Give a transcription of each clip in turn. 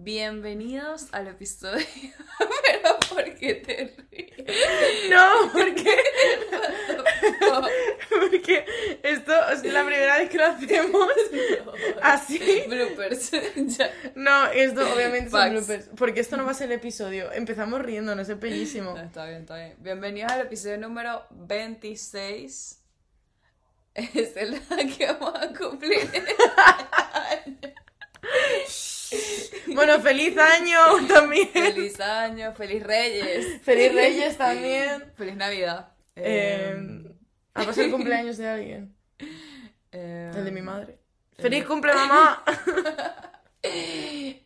Bienvenidos al episodio. Pero ¿por qué te ríes? No, porque. porque esto es la primera vez que lo hacemos así. Bloopers. Ya. No, esto obviamente son bloopers. Porque esto no va a ser el episodio. Empezamos riendo, no es bellísimo. No, está bien, está bien. Bienvenidos al episodio número 26. Es el que vamos a cumplir. Bueno, feliz año también. Feliz año, feliz Reyes. Feliz Reyes también. Feliz Navidad. Eh, ¿Ha pasado el cumpleaños de alguien? eh, El de mi madre. ¡Feliz cumple, mamá!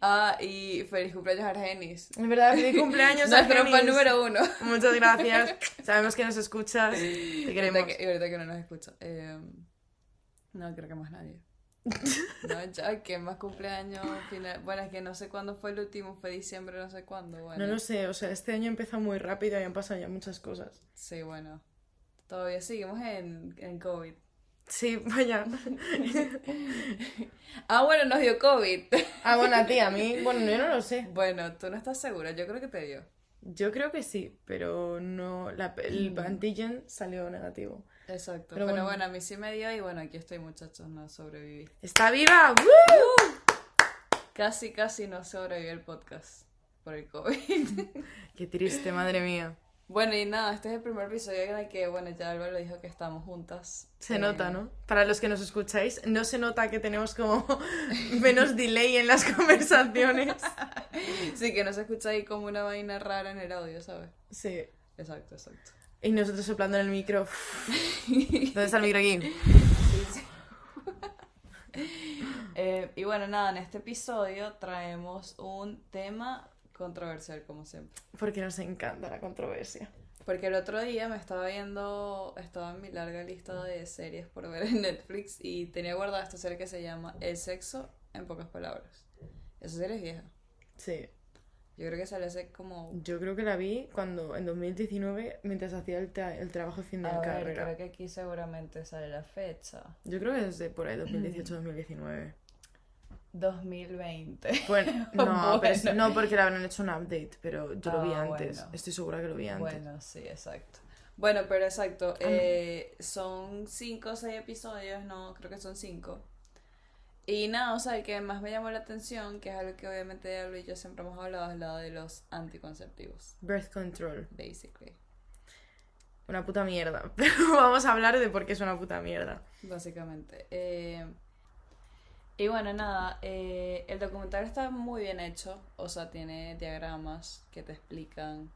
Ah, y feliz cumpleaños Argenis. En verdad, feliz cumpleaños, Nuestro Argenis. fan número uno. Muchas gracias. Sabemos que nos escuchas. Te Y queremos. ahorita que, y ahorita que no nos escucha. Eh, no, creo que más nadie. No, ya, que más cumpleaños? Final... Bueno, es que no sé cuándo fue el último, fue diciembre, no sé cuándo. Bueno, No lo sé, o sea, este año empezó muy rápido y han pasado ya muchas cosas. Sí, bueno. Todavía seguimos en, en COVID. Sí, vaya. Ah, bueno, nos dio COVID. Ah, bueno, a ti, a mí, bueno, yo no lo sé. Bueno, tú no estás segura, yo creo que te dio. Yo creo que sí, pero no, la, el antigen salió negativo. Exacto. Pero Pero, bueno. bueno. a mí sí me dio y bueno, aquí estoy muchachos, no sobreviví. ¡Está viva! ¡Woo! Casi, casi no sobreviví el podcast por el COVID. Qué triste, madre mía. Bueno, y nada, este es el primer episodio en el que, bueno, ya Álvaro dijo que estamos juntas. Se Eh, nota, ¿no? Para los que nos escucháis, no se nota que tenemos como menos delay en las conversaciones. Sí, que no se escucha ahí como una vaina rara en el audio, ¿sabes? Sí. Exacto, exacto. Y nosotros soplando en el micro. ¿Dónde está el micro aquí? Eh, y bueno, nada, en este episodio traemos un tema controversial, como siempre. Porque nos encanta la controversia. Porque el otro día me estaba viendo, estaba en mi larga lista de series por ver en Netflix y tenía guardada esta serie que se llama El sexo en pocas palabras. Esa serie es vieja. Sí. Yo creo que sale hace como... Yo creo que la vi cuando en 2019, mientras hacía el, tra- el trabajo de fin de A ver, carrera. creo que aquí seguramente sale la fecha. Yo creo que desde por ahí 2018-2019. 2020. Bueno, no, pero es- no porque le habrán hecho un update, pero yo lo vi Ah, antes. bueno. Estoy segura que lo vi antes. Bueno, sí, exacto. Bueno, pero exacto. Ah, no. eh, son cinco o seis episodios, no, creo que son cinco. Y nada, o sea, el que más me llamó la atención, que es algo que obviamente Aldo y yo siempre hemos hablado, es la de los anticonceptivos, Birth control. basically. Una puta mierda. Pero vamos a hablar de por qué es una puta mierda. Básicamente. Eh, y bueno, nada, eh, el documental está muy bien hecho, o sea, tiene diagramas que te explican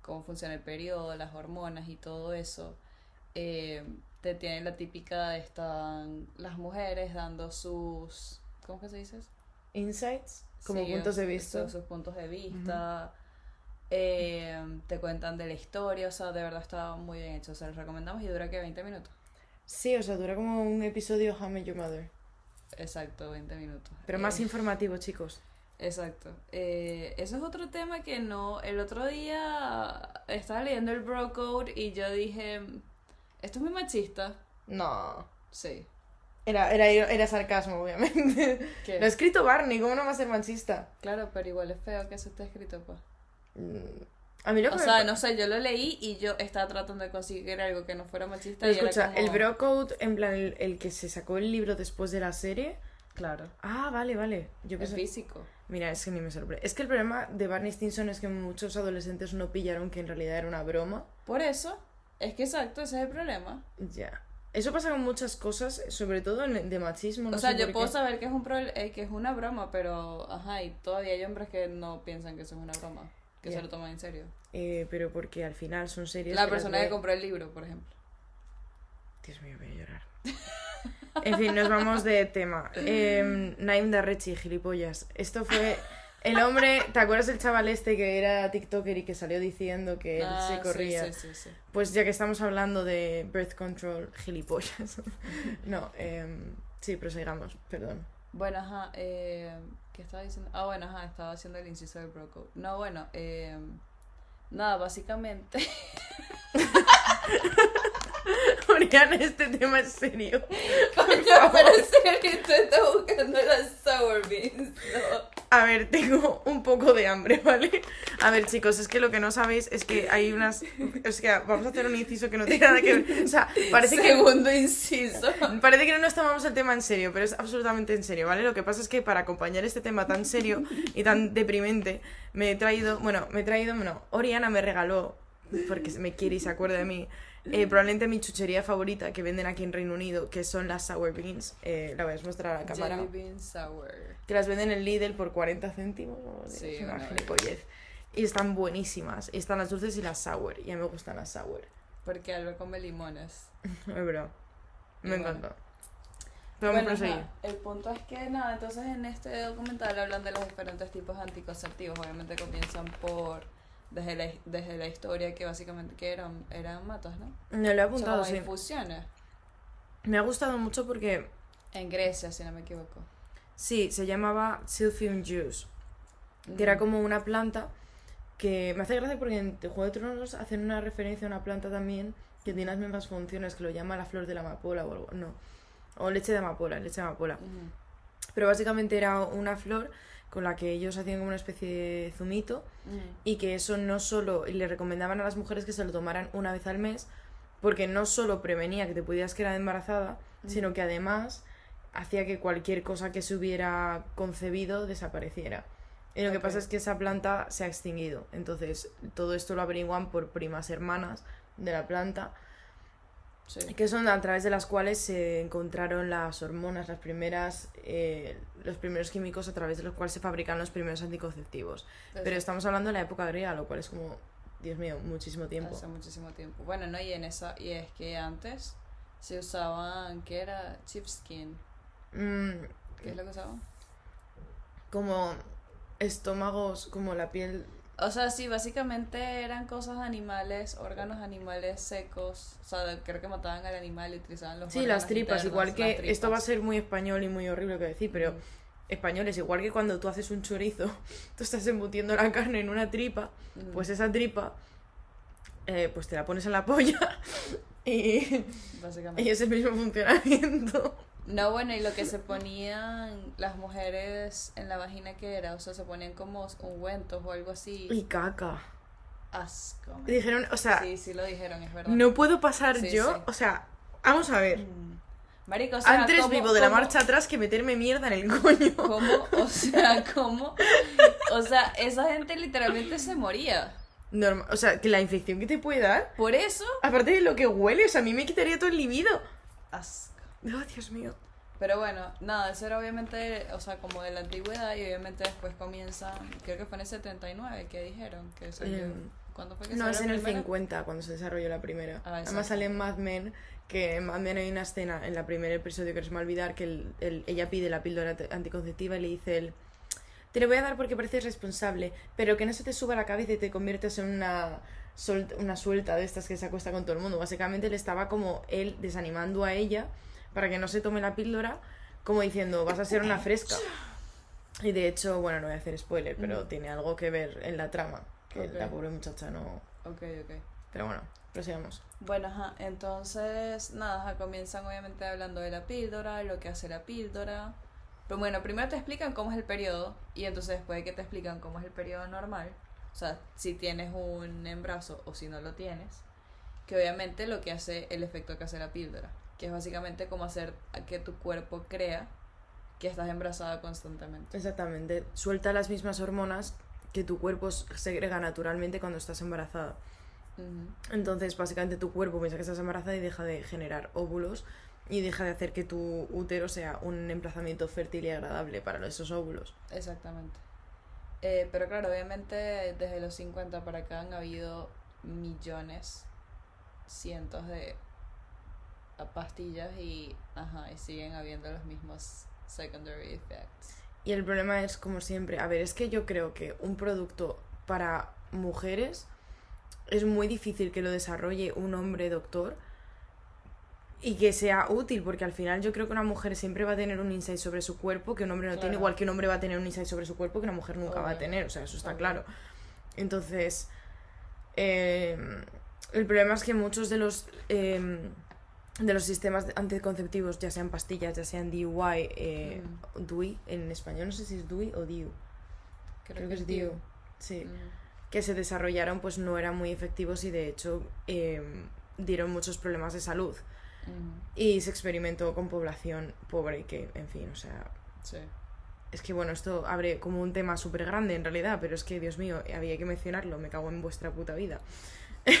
cómo funciona el periodo, las hormonas y todo eso. Eh, te tiene la típica están las mujeres dando sus, ¿cómo que se dice? eso? Insights, como Sí, puntos de sus- vista. Sus, puntos de vista. Eh, te cuentan de la historia, o sea, de verdad está muy bien hecho. O sea, les recomendamos y dura que 20 minutos. Sí, o sea, dura como un episodio How Your Mother. Exacto, 20 minutos. Pero Eh, más informativo, chicos. Exacto. Eh, eso es otro tema que no. El otro día estaba leyendo el Bro Code y yo dije: Esto es muy machista. No. Sí. Era, era, era sarcasmo, obviamente. ¿Qué? Lo ha escrito Barney, ¿cómo no va a ser machista? Claro, pero igual es feo que eso esté escrito, pues. Mm, A mí lo que O me sea, no sé, yo lo leí y yo estaba tratando de conseguir algo que no fuera machista. Pero y era escucha, como- el Bro Code, en plan, el, el que se sacó el libro después de la serie. Claro. Ah, vale, vale. Yo físico. Mira, es que ni me sorprende. Es que el problema de Barney Stinson es que muchos adolescentes no pillaron que en realidad era una broma. Por eso, es que exacto, ese es el problema. Ya. Eso pasa con muchas cosas, sobre todo en- de machismo. No o sea, sé yo puedo qué. saber que es un pro- eh, que es una broma, pero ajá, y todavía hay hombres que no piensan que eso es una broma, que se lo toman en serio. Eh, pero porque al final son series. La que persona que compró el libro, por ejemplo. Dios mío, voy a llorar. En fin, nos vamos de tema. Eh, Naim Darrechi, gilipollas. Esto fue el hombre. ¿Te acuerdas del chaval este que era TikToker y que salió diciendo que él Ah, se sí, corría? Sí, sí, sí. Pues ya que estamos hablando de birth control, gilipollas. no, em, sí, prosigamos, perdón. Bueno, ajá, eh, ¿qué estaba diciendo? Ah, bueno, ajá, estaba haciendo el inciso del broco. No, bueno, eh, nada, básicamente. Oriana, este tema es serio. Coño, pero en serio, tú estás buscando las sour beans, ¿no? A ver, tengo un poco de hambre, ¿vale? A ver, chicos, es que lo que no sabéis es que hay unas. Es que vamos a hacer un inciso que no tiene nada que ver. O sea, parece que. Segundo inciso. Parece que no nos tomamos el tema en serio, pero es absolutamente en serio, ¿vale? Lo que pasa es que para acompañar este tema tan serio y tan deprimente, me he traído. Bueno, me he traído. Bueno, Oriana me regaló, porque me quiere y se acuerda de mí, eh, probablemente mi chuchería favorita que venden aquí en Reino Unido, que son las sour beans. Eh, la voy a mostrar a la cámara. Jelly sour. Que las venden en Lidl por 40 céntimos. ¿no? Sí, es una gilipollez. Y están buenísimas. Y están las dulces y las sour. Y a mí me gustan las sour. Porque Albert come limones. Es verdad. Me bueno. encanta. Pero Bueno, ajá, el punto es que nada, entonces en este documental hablan de los diferentes tipos de anticonceptivos. Obviamente comienzan por desde la, desde la historia que básicamente que eran eran matas, ¿no? Me lo he apuntado, sí. infusiones. Me ha gustado mucho porque, En Grecia, si no me equivoco. sí, se llamaba Silphium Juice. Que era como una planta que me hace gracia porque en Juego de Tronos hacen una referencia a una planta también que tiene las mismas funciones que lo llama la flor de la amapola o algo. No. O leche de amapola, leche de amapola. Ujú. Pero básicamente era una flor con la que ellos hacían como una especie de zumito Ujú. y que eso no solo y le recomendaban a las mujeres que se lo tomaran una vez al mes porque no solo prevenía que te pudieras quedar embarazada sino que además hacía que cualquier cosa que se hubiera concebido desapareciera. Y lo que pasa es que esa planta se ha extinguido. Entonces todo esto lo averiguan por primas hermanas de la planta Sí. que son a través de las cuales se encontraron las hormonas, las primeras, eh, los primeros químicos a través de los cuales se fabrican los primeros anticonceptivos. Pero estamos hablando de la época griega, lo cual es como, Dios mío, muchísimo tiempo. Hace muchísimo tiempo. Bueno, no, y en esa, y es que antes se usaban, ¿qué era? Chipskin. Mm, ¿Qué es lo que usaban? como estómagos, como la piel. O sea, sí, básicamente eran cosas animales, órganos animales secos. O sea, creo que mataban al animal y utilizaban los Sí, las tripas, internos, igual que las esto va a tripas. ser muy español y muy horrible que decir, pero españoles, igual que cuando tú haces un chorizo, tú estás embutiendo la carne en una tripa, Mm. pues esa tripa, eh, pues te la pones en la polla y, Básicamente. y es el mismo funcionamiento. No, bueno, y lo que se ponían las mujeres en la vagina, ¿qué era? O sea, se ponían como ungüentos o algo así. Y caca. Asco. man. Dijeron, o sea, Sí, sí lo dijeron, es verdad. no puedo pasar Sí, yo, sí. o sea, vamos a ver. Mm. Marico, o sea, Antes ¿cómo- vivo de la marcha atrás que meterme mierda en el coño. ¿Cómo? O sea, ¿cómo? O sea, esa gente literalmente se moría. Norma- o sea, que la infección que te puede dar, Por eso. aparte de lo que hueles, a mí me quitaría todo el libido. Asco. Oh, Dios mío. Pero bueno, nada, eso era obviamente, o sea, como de la antigüedad y obviamente después comienzan, creo que fue en el 79 que dijeron que salió. Em, ¿Cuándo fue que No, es en el primera? 50 cuando se desarrolló la primera. Ah, Además sale en Mad Men, que en Mad Men hay una escena en la primer episodio que no se me va a olvidar, que el- el- ella pide la píldora anticonceptiva y le dice él, te lo voy a dar porque pareces responsable, pero que no se te suba la cabeza y te conviertas en una, sol- una suelta de estas que se acuesta con todo el mundo. Básicamente le estaba como él desanimando a ella para que no se tome la píldora, como diciendo, vas a ser una fresca. Y de hecho, bueno, no voy a hacer spoiler, pero Mm. tiene algo que ver en la trama, que Ok. la pobre muchacha no... Ok, ok. Pero bueno, prosigamos. Bueno, ajá, entonces, nada, ajá, comienzan obviamente hablando de la píldora, lo que hace la píldora. Pero bueno, primero te explican cómo es el periodo y entonces después de que te explican cómo es el periodo normal, o sea, si tienes un embarazo o si no lo tienes, que obviamente lo que hace el efecto que hace la píldora, que es básicamente como hacer que tu cuerpo crea que estás embarazada constantemente. Exactamente. Suelta las mismas hormonas que tu cuerpo segrega naturalmente cuando estás embarazada. Entonces, básicamente tu cuerpo piensa que estás embarazada y deja de generar óvulos y deja de hacer que tu útero sea un emplazamiento fértil y agradable para esos óvulos. Exactamente. Eh, pero claro, obviamente desde los 50 para acá han habido millones, cientos de pastillas y, ajá, y siguen habiendo los mismos secondary effects. Y el problema es, como siempre, a ver, es que yo creo que un producto para mujeres es muy difícil que lo desarrolle un hombre doctor y que sea útil, porque al final yo creo que una mujer siempre va a tener un insight sobre su cuerpo que un hombre no tiene, igual que un hombre va a tener un insight sobre su cuerpo que una mujer nunca va a tener, o sea, eso está Obvio. claro. Entonces, eh, el problema es que muchos de los... eh, de los sistemas anticonceptivos, ya sean pastillas, ya sean DUI, eh, DUI en español, no sé si es DUI o DIU. creo, que es DIU, sí, Mm. que se desarrollaron pues no eran muy efectivos y de hecho em, dieron muchos problemas de salud. Mm. Y se experimentó con población pobre que, en fin, o sea, Sí. es que bueno, esto abre como un tema súper grande en realidad, pero es que, Dios mío, había que mencionarlo, me cago en vuestra puta vida.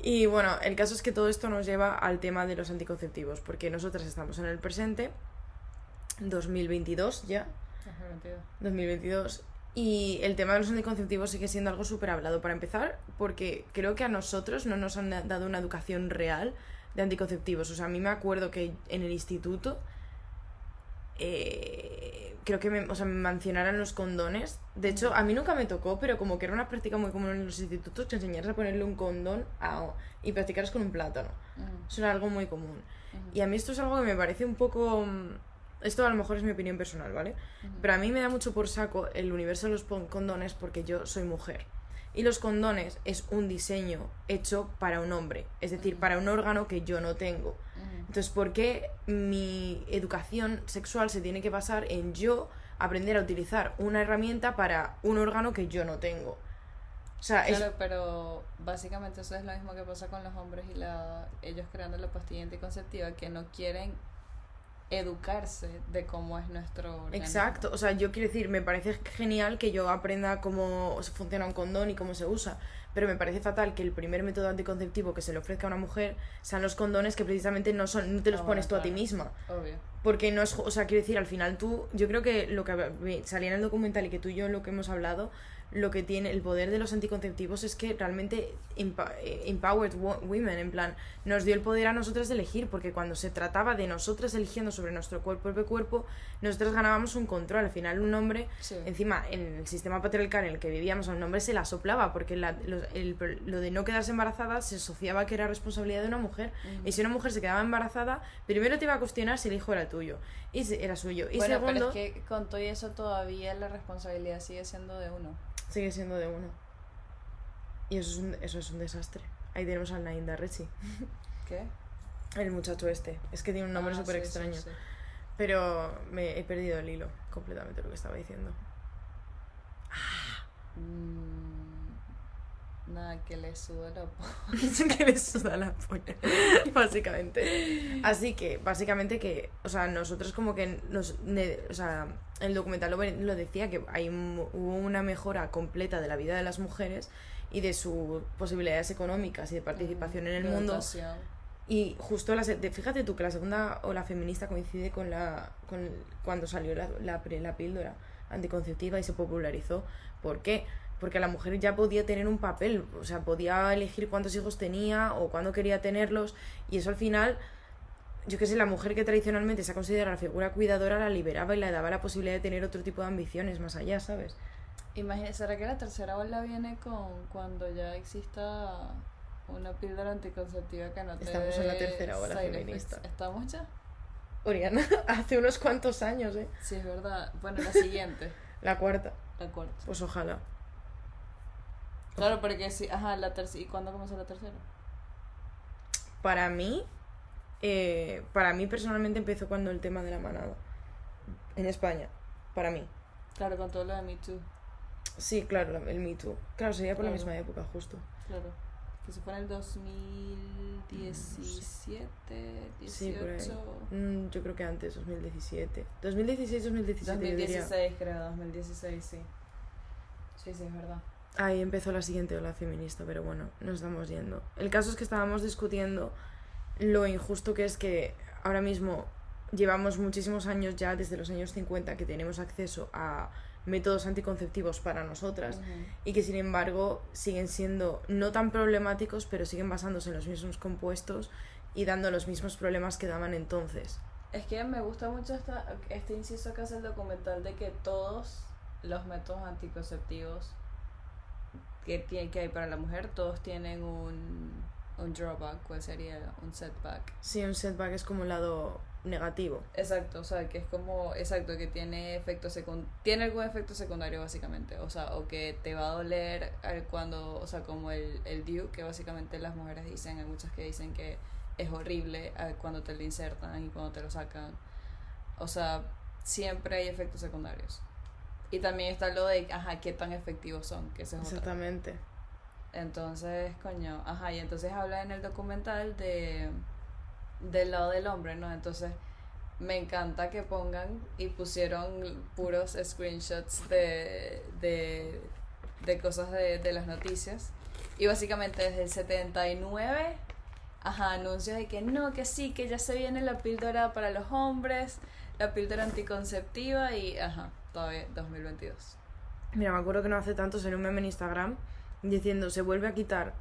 y bueno, el caso es que todo esto nos lleva al tema de los anticonceptivos, porque nosotras estamos en el presente, 2022 ya, 2022. 2022. Y el tema de los anticonceptivos sigue siendo algo súper hablado para empezar, porque creo que a nosotros no nos han da- dado una educación real de anticonceptivos. O sea, a mí me acuerdo que en el instituto eh, creo que me, o sea, me mencionaran los condones. De hecho, a mí nunca me tocó, pero como que era una práctica muy común en los institutos que enseñaras a ponerle un condón a, y practicaras con un plátano. Eso era algo muy común. Y a mí esto es algo que me parece un poco... mm, Esto a lo mejor es mi opinión personal, ¿vale? Pero a mí me da mucho por saco el universo de los condones porque yo soy mujer. Y los condones es un diseño hecho para un hombre, es decir, para un órgano que yo no tengo. Entonces, ¿por qué mi educación sexual se tiene que basar en yo aprender a utilizar una herramienta para un órgano que yo no tengo? O sea, es- Claro, pero básicamente eso es lo mismo que pasa con los hombres y la ellos creando la pastilla anticonceptiva que no quieren educarse de cómo es nuestro organismo. Exacto, o sea, yo quiero decir, me parece genial que yo aprenda cómo funciona un condón y cómo se usa, pero me parece fatal que el primer método anticonceptivo que se le ofrezca a una mujer sean los condones que precisamente no son no te los pones tú a ti misma, Obvio. porque no es, o sea, quiero decir, al final tú, yo creo que lo que salía en el documental y que tú y yo lo que hemos hablado, lo que tiene el poder de los anticonceptivos es que realmente eh, empowered wo- women, en plan, nos dio el poder a nosotras de elegir, porque cuando se trataba de nosotras eligiendo sobre nuestro cuerpo, propio cuerpo, nosotras ganábamos un control. Al final, un hombre, Sí. encima, en el sistema patriarcal en el que vivíamos, a un hombre se la soplaba, porque la- lo, el- lo de no quedarse embarazada se asociaba que era responsabilidad de una mujer. Y si una mujer se quedaba embarazada, primero te iba a cuestionar si el hijo era tuyo, y si era suyo. Y bueno, segundo, pero es que con todo eso todavía la responsabilidad sigue siendo de uno. sigue siendo de uno. Y eso es un, eso es un desastre. Ahí tenemos al Nainda Rechi, ¿Qué? el muchacho este. Es que tiene un nombre Ah, súper sí, extraño. sí. Pero me he perdido el hilo completamente lo que estaba diciendo. Mm, nada, que le suda la po- que le suda la polla, básicamente. Así que, básicamente que, o sea, nosotros como que nos, ne- o sea, el documental lo, lo decía que hay hubo una mejora completa de la vida de las mujeres y de sus posibilidades económicas y de participación en el de mundo. educación. Y justo la, fíjate tú que la segunda ola feminista coincide con la con cuando salió la, la, la píldora anticonceptiva y se popularizó. ¿Por qué? Porque la mujer ya podía tener un papel, o sea, podía elegir cuántos hijos tenía o cuándo quería tenerlos y eso al final, yo qué sé, la mujer que tradicionalmente se ha considerado la figura cuidadora la liberaba y le daba la posibilidad de tener otro tipo de ambiciones más allá, ¿sabes? Imagínate, ¿será que la tercera ola viene con cuando ya exista una píldora anticonceptiva que no te Estamos en la tercera ola feminista. effects? ¿Estamos ya? Oriana, hace unos cuantos años, ¿eh? Sí, es verdad. Bueno, la siguiente, La cuarta, la cuarta. pues ojalá. Claro, porque sí, ajá, la tercera. ¿Y cuándo comenzó la tercera? Para mí, eh, para mí personalmente empezó cuando el tema de la manada. En España, para mí. Claro, con todo lo de Me Too. Sí, claro, la- el Me Too. Claro, sería por la Claro. misma época, justo. Claro. Que se fue en el 2017, 18. Sí, por ahí. Mm, yo creo que antes, 2017. 2016, 2017, yo diría. 2016, creo, 2016, sí. Sí, sí, es verdad. Ahí empezó la siguiente ola feminista, pero bueno, nos estamos yendo. El caso es que estábamos discutiendo lo injusto que es que ahora mismo llevamos muchísimos años ya, desde los años 50, que tenemos acceso a métodos anticonceptivos para nosotras y que sin embargo siguen siendo no tan problemáticos, pero siguen basándose en los mismos compuestos y dando los mismos problemas que daban entonces. Es que me gusta mucho esta, este inciso que hace el documental de que todos los métodos anticonceptivos que, tiene, que hay para la mujer, todos tienen un, un drawback, ¿cuál sería? Un setback. Sí, un setback es como un lado negativo. Exacto, o sea, que es como, exacto, que tiene efecto secund tiene algún efecto secundario básicamente, o sea, o que te va a doler cuando, o sea, como el, el DIU, que básicamente las mujeres dicen, hay muchas que dicen que es horrible al- cuando te lo insertan y cuando te lo sacan, o sea, siempre hay efectos secundarios. Y también está lo de, ajá, qué tan efectivos son, que ese es otra. Exactamente. Entonces, coño, ajá, y entonces habla en el documental de del lado del hombre, ¿no? Entonces, me encanta que pongan y pusieron puros screenshots de, de, de cosas de, de las noticias. Y básicamente desde el 79, ajá, anuncios de que no, que sí, que ya se viene la píldora para los hombres, la píldora anticonceptiva y, ajá, todavía 2022. Mira, me acuerdo que no hace tanto salió un meme en Instagram diciendo se vuelve a quitar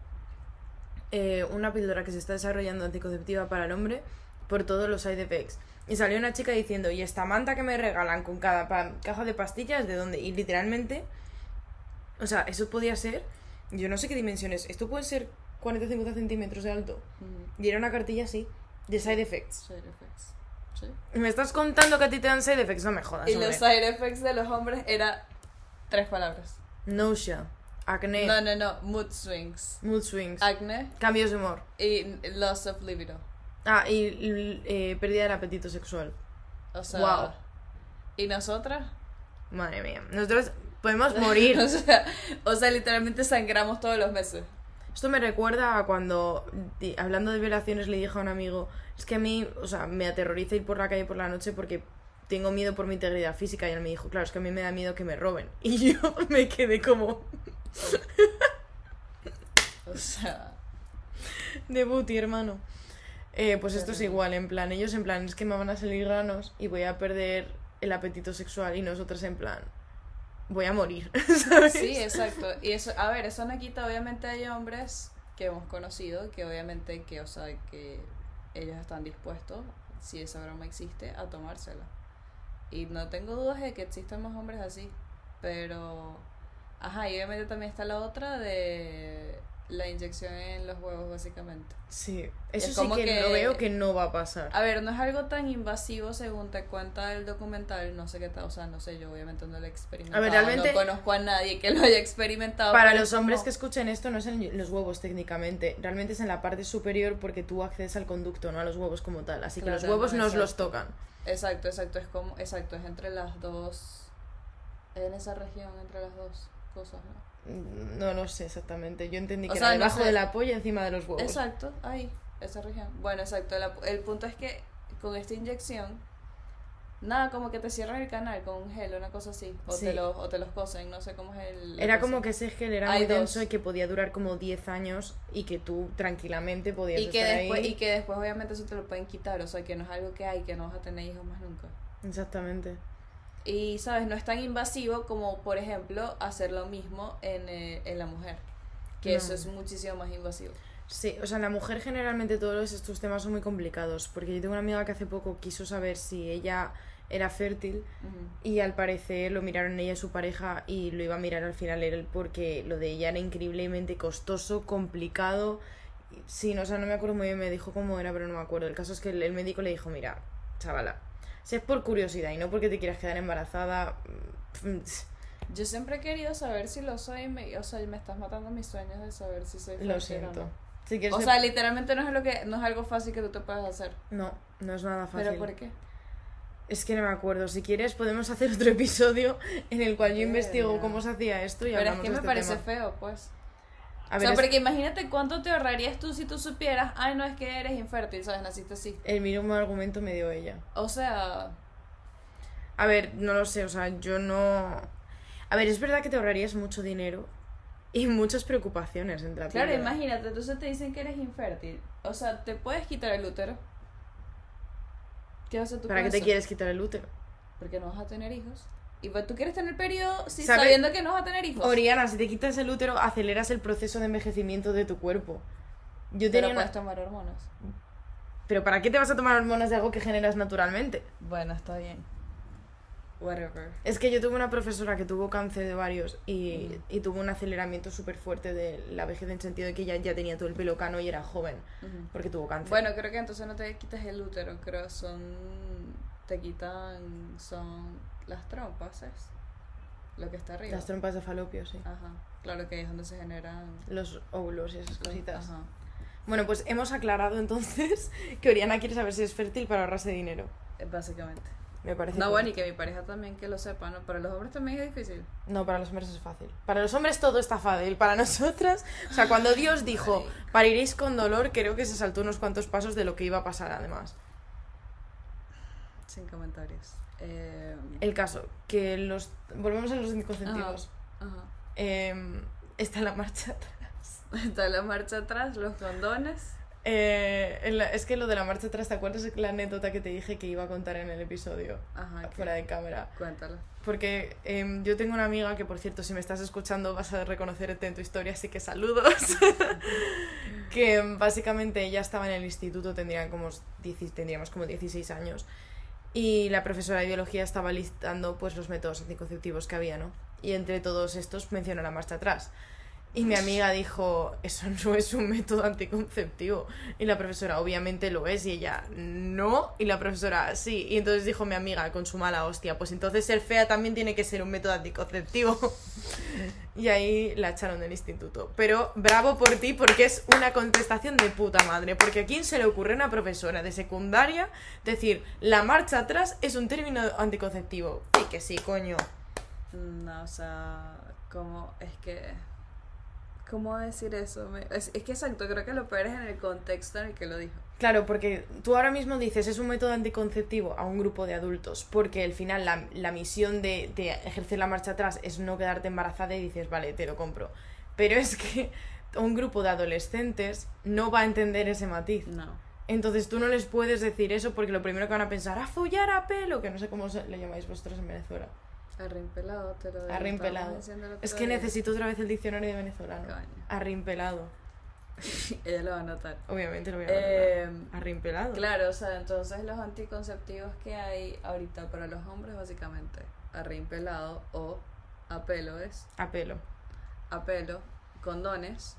eh, una píldora que se está desarrollando anticonceptiva para el hombre por todos los side effects. Y salió una chica diciendo, ¿y esta manta que me regalan con cada caja de pastillas de dónde? Y literalmente, o sea, eso podía ser, yo no sé qué dimensiones, esto puede ser 40-50 centímetros de alto. Mm, Y era una cartilla así, de side effects. Side effects. Sí. ¿Y me estás contando que a ti te dan side effects? No me jodas. Y hombre. los side effects de los hombres era tres palabras. Nausea, acné, No, no, no, mood swings. mood swings, Acne cambios de humor. y loss of libido. Ah, y eh, pérdida del apetito sexual. O sea, Wow. ¿y nosotras? Madre mía. Nosotros podemos morir. o, sea, o sea, literalmente sangramos todos los meses. Esto me recuerda a cuando, hablando de violaciones, le dije a un amigo, es que a mí, o sea, me aterroriza ir por la calle por la noche porque tengo miedo por mi integridad física. Y él me dijo, claro, es que a mí me da miedo que me roben. Y yo me quedé como O sea, de booty, hermano. Eh, pues esto es igual, en plan, ellos en plan, es que me van a salir granos y voy a perder el apetito sexual y nosotros en plan, voy a morir, sí, exacto. Y eso, a ver, eso no quita, obviamente hay hombres que hemos conocido que obviamente que, o sea, que ellos están dispuestos, si esa broma existe, a tomársela. Y no tengo dudas de que existen más hombres así, pero ajá, y obviamente también está la otra de la inyección en los huevos básicamente. Sí, Es eso sí como que, que- lo veo que no va a pasar. A ver, no es algo tan invasivo según te cuenta el documental, no sé qué tal, o sea, no sé, yo obviamente no lo he experimentado, A ver, realmente- no conozco a nadie que lo haya experimentado. Para los es hombres que escuchen esto no es en los huevos técnicamente, realmente es en la parte superior porque tú accedes al conducto, no a los huevos como tal, así que los huevos no, no os los tocan. Exacto, exacto, es como, exacto, es entre las dos, en esa región, entre las dos cosas, ¿no? No lo sé exactamente, yo entendí O que sea, era no debajo sé. de la polla encima de los huevos. Exacto, ahí, esa región. Bueno, exacto, la- el punto es que con esta inyección, nada, como que te cierran el canal con un gel, una cosa así, o, Sí. te, los, o te los cosen, no sé cómo es el... Era cosa. como que ese gel era Hay muy dos. denso y que podía durar como 10 años y que tú tranquilamente podías y que estar después ahí. y que después obviamente eso te lo pueden quitar o sea que no es algo que hay que no vas a tener hijos más nunca Exactamente. Y sabes no es tan invasivo como por ejemplo hacer lo mismo en, eh, en la mujer que No. eso es muchísimo más invasivo Sí, o sea, en la mujer generalmente todos estos temas son muy complicados porque yo tengo una amiga que hace poco quiso saber si ella era fértil. Y al parecer lo miraron ella y su pareja y lo iba a mirar al final él porque lo de ella era increíblemente costoso, complicado. Sí, no, o sea, no me acuerdo muy bien, me dijo cómo era, pero no me acuerdo. El caso es que el, el médico le dijo, mira, chavala, si es por curiosidad y no porque te quieras quedar embarazada, mm, yo siempre he querido saber si lo soy me, o sea me estás matando mis sueños de saber si soy lo o siento. no. Si quieres o ser- sea literalmente no es lo que no es algo fácil que tú te puedas hacer No, no es nada fácil. pero por qué Es que no me acuerdo. Si quieres podemos hacer otro episodio en el cual yo investigo cómo se hacía esto y pero es que me este parece tema. feo pues A o sea, porque imagínate cuánto te ahorrarías tú si tú supieras, ay, no es que eres infértil, ¿sabes? Naciste así. el mismo argumento me dio ella. O sea, A ver, no lo sé, o sea, yo no... A ver, es verdad que te ahorrarías mucho dinero y muchas preocupaciones entre la claro, imagínate, entonces te dicen que eres infértil. O sea, te puedes quitar el útero. ¿Qué vas a hacer tú ¿Para qué te quieres quitar el útero? Porque no vas a tener hijos. Y pues tú quieres tener periodo sí, ¿Sabe- sabiendo que no vas a tener hijos. Oriana, si te quitas el útero, aceleras el proceso de envejecimiento de tu cuerpo. Yo Pero tenía puedes una... tomar hormonas. Pero ¿para qué te vas a tomar hormonas de algo que generas naturalmente? Bueno, está bien. Whatever. Es que yo tuve una profesora que tuvo cáncer de varios y, Mm. y tuvo un aceleramiento súper fuerte de la vejez en el sentido de que ella ya tenía todo el pelo cano y era joven porque tuvo cáncer. Bueno, creo que entonces no te quitas el útero, creo son te quitan son las trompas, ¿es? Lo que está arriba. Las trompas de falopio, sí. Ajá. Claro que ahí es donde se generan Los óvulos y esas cositas. Ajá. Bueno, pues hemos aclarado entonces que Oriana quiere saber si es fértil para ahorrarse dinero. Eh, Básicamente. Me parece No, bueno, y que mi pareja también que lo sepa, ¿no? Para los hombres también es difícil. No, para los hombres es fácil. Para los hombres todo está fácil. Para nosotras, o sea, cuando Dios dijo, pariréis con dolor, creo que se saltó unos cuantos pasos de lo que iba a pasar además. Sin comentarios. Eh, El caso, que los... Volvemos a los anticonceptivos. ajá. Em, está la marcha atrás. Está la marcha atrás, los condones. Eh, la- es que lo de la marcha atrás, ¿te acuerdas la anécdota que te dije que iba a contar en el episodio? Ajá, ¿qué? Fuera de cámara. Cuéntalo. Porque em, yo tengo una amiga que, por cierto, si me estás escuchando vas a reconocerte en tu historia, así que saludos. que em, básicamente ella estaba en el instituto, tendrían como 10 tendríamos como 16 años. Y la profesora de biología estaba listando pues los métodos anticonceptivos que había, ¿no? Y entre todos estos mencionó la marcha atrás. Y mi amiga dijo, eso no es un método anticonceptivo. Y la profesora, obviamente lo es. Y ella, no. Y la profesora, sí. Y entonces dijo mi amiga con su mala hostia, pues entonces ser fea también tiene que ser un método anticonceptivo. y ahí la echaron del instituto. Pero bravo por ti porque es una contestación de puta madre. Porque a quién se le ocurre a una profesora de secundaria decir, la marcha atrás es un término anticonceptivo. Y que sí, coño. No, o sea, como es que... ¿Cómo decir eso? Me- es, es que exacto, creo que lo peor es en el contexto en el que lo dijo. Claro, porque tú ahora mismo dices es un método anticonceptivo a un grupo de adultos, porque al final la, la misión de, de ejercer la marcha atrás es no quedarte embarazada y dices, vale, te lo compro. Pero es que un grupo de adolescentes no va a entender ese matiz. No. Entonces tú no les puedes decir eso porque lo primero que van a pensar, a follar a pelo, que no sé cómo le llamáis vosotros en Venezuela. Arrimpelado, te lo Arrimpelado. el otro Es que necesito otra vez el diccionario de venezolano. Coño. Arrimpelado. Ella lo va a notar. Obviamente lo voy a Eh, anotar. Arrimpelado. Claro, o sea, entonces los anticonceptivos que hay ahorita para los hombres, básicamente, arrimpelado o a pelo es, A pelo. a pelo, condones,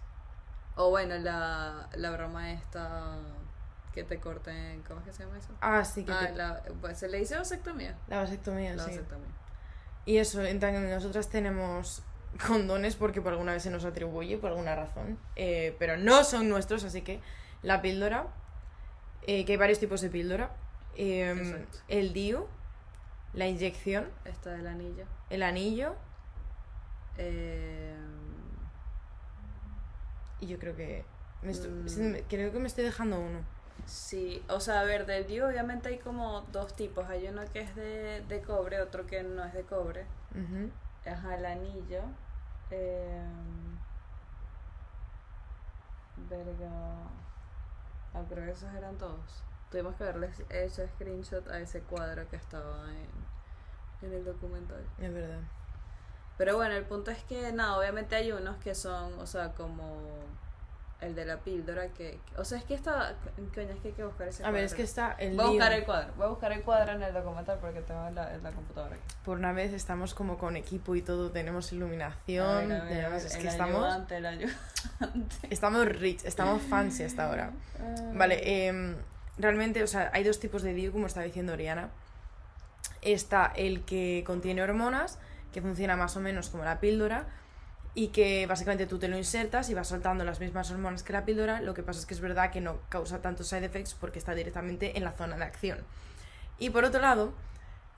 o bueno, la, la broma esta que te corten, ¿cómo es que se llama eso? Ah, sí, que Ah, te- la, pues, se le dice vasectomía. la vasectomía, La sí. vasectomía. Y eso, en tan- nosotras tenemos condones porque por alguna vez se nos atribuye, por alguna razón, eh, pero no son nuestros, así que la píldora, eh, que hay varios tipos de píldora, eh, Exacto. el DIU, la inyección, Esta del anillo. el anillo, Eh, y yo creo que me Mm. creo que me estoy dejando uno. Sí, o sea, a ver, del DIU obviamente hay como dos tipos. Hay uno que es de, de cobre, otro que no es de cobre. Ujú. Ajá, el anillo. Eh, verga. Ah, creo que esos eran todos. Tuvimos que haberles hecho screenshot a ese cuadro que estaba en, en el documental. Es verdad. Pero bueno, el punto es que, nada, obviamente hay unos que son, o sea, como el de la píldora, que, que- o sea, es que está, coño, es que hay que buscar ese A cuadro. ver, es que está el Voy a buscar el cuadro, voy a buscar el cuadro en el documental porque tengo en la, en la computadora aquí. Por una vez estamos como con equipo y todo, tenemos iluminación, ver, tenemos- ver, es el que estamos, ayudante, el ayudante. estamos rich, estamos fancy hasta ahora. Vale, em, realmente, o sea, hay dos tipos de DIU, como estaba diciendo Oriana. Está el que contiene hormonas, que funciona más o menos como la píldora, y que básicamente tú te lo insertas y vas soltando las mismas hormonas que la píldora. Lo que pasa es que es verdad que no causa tantos side effects porque está directamente en la zona de acción. Y por otro lado,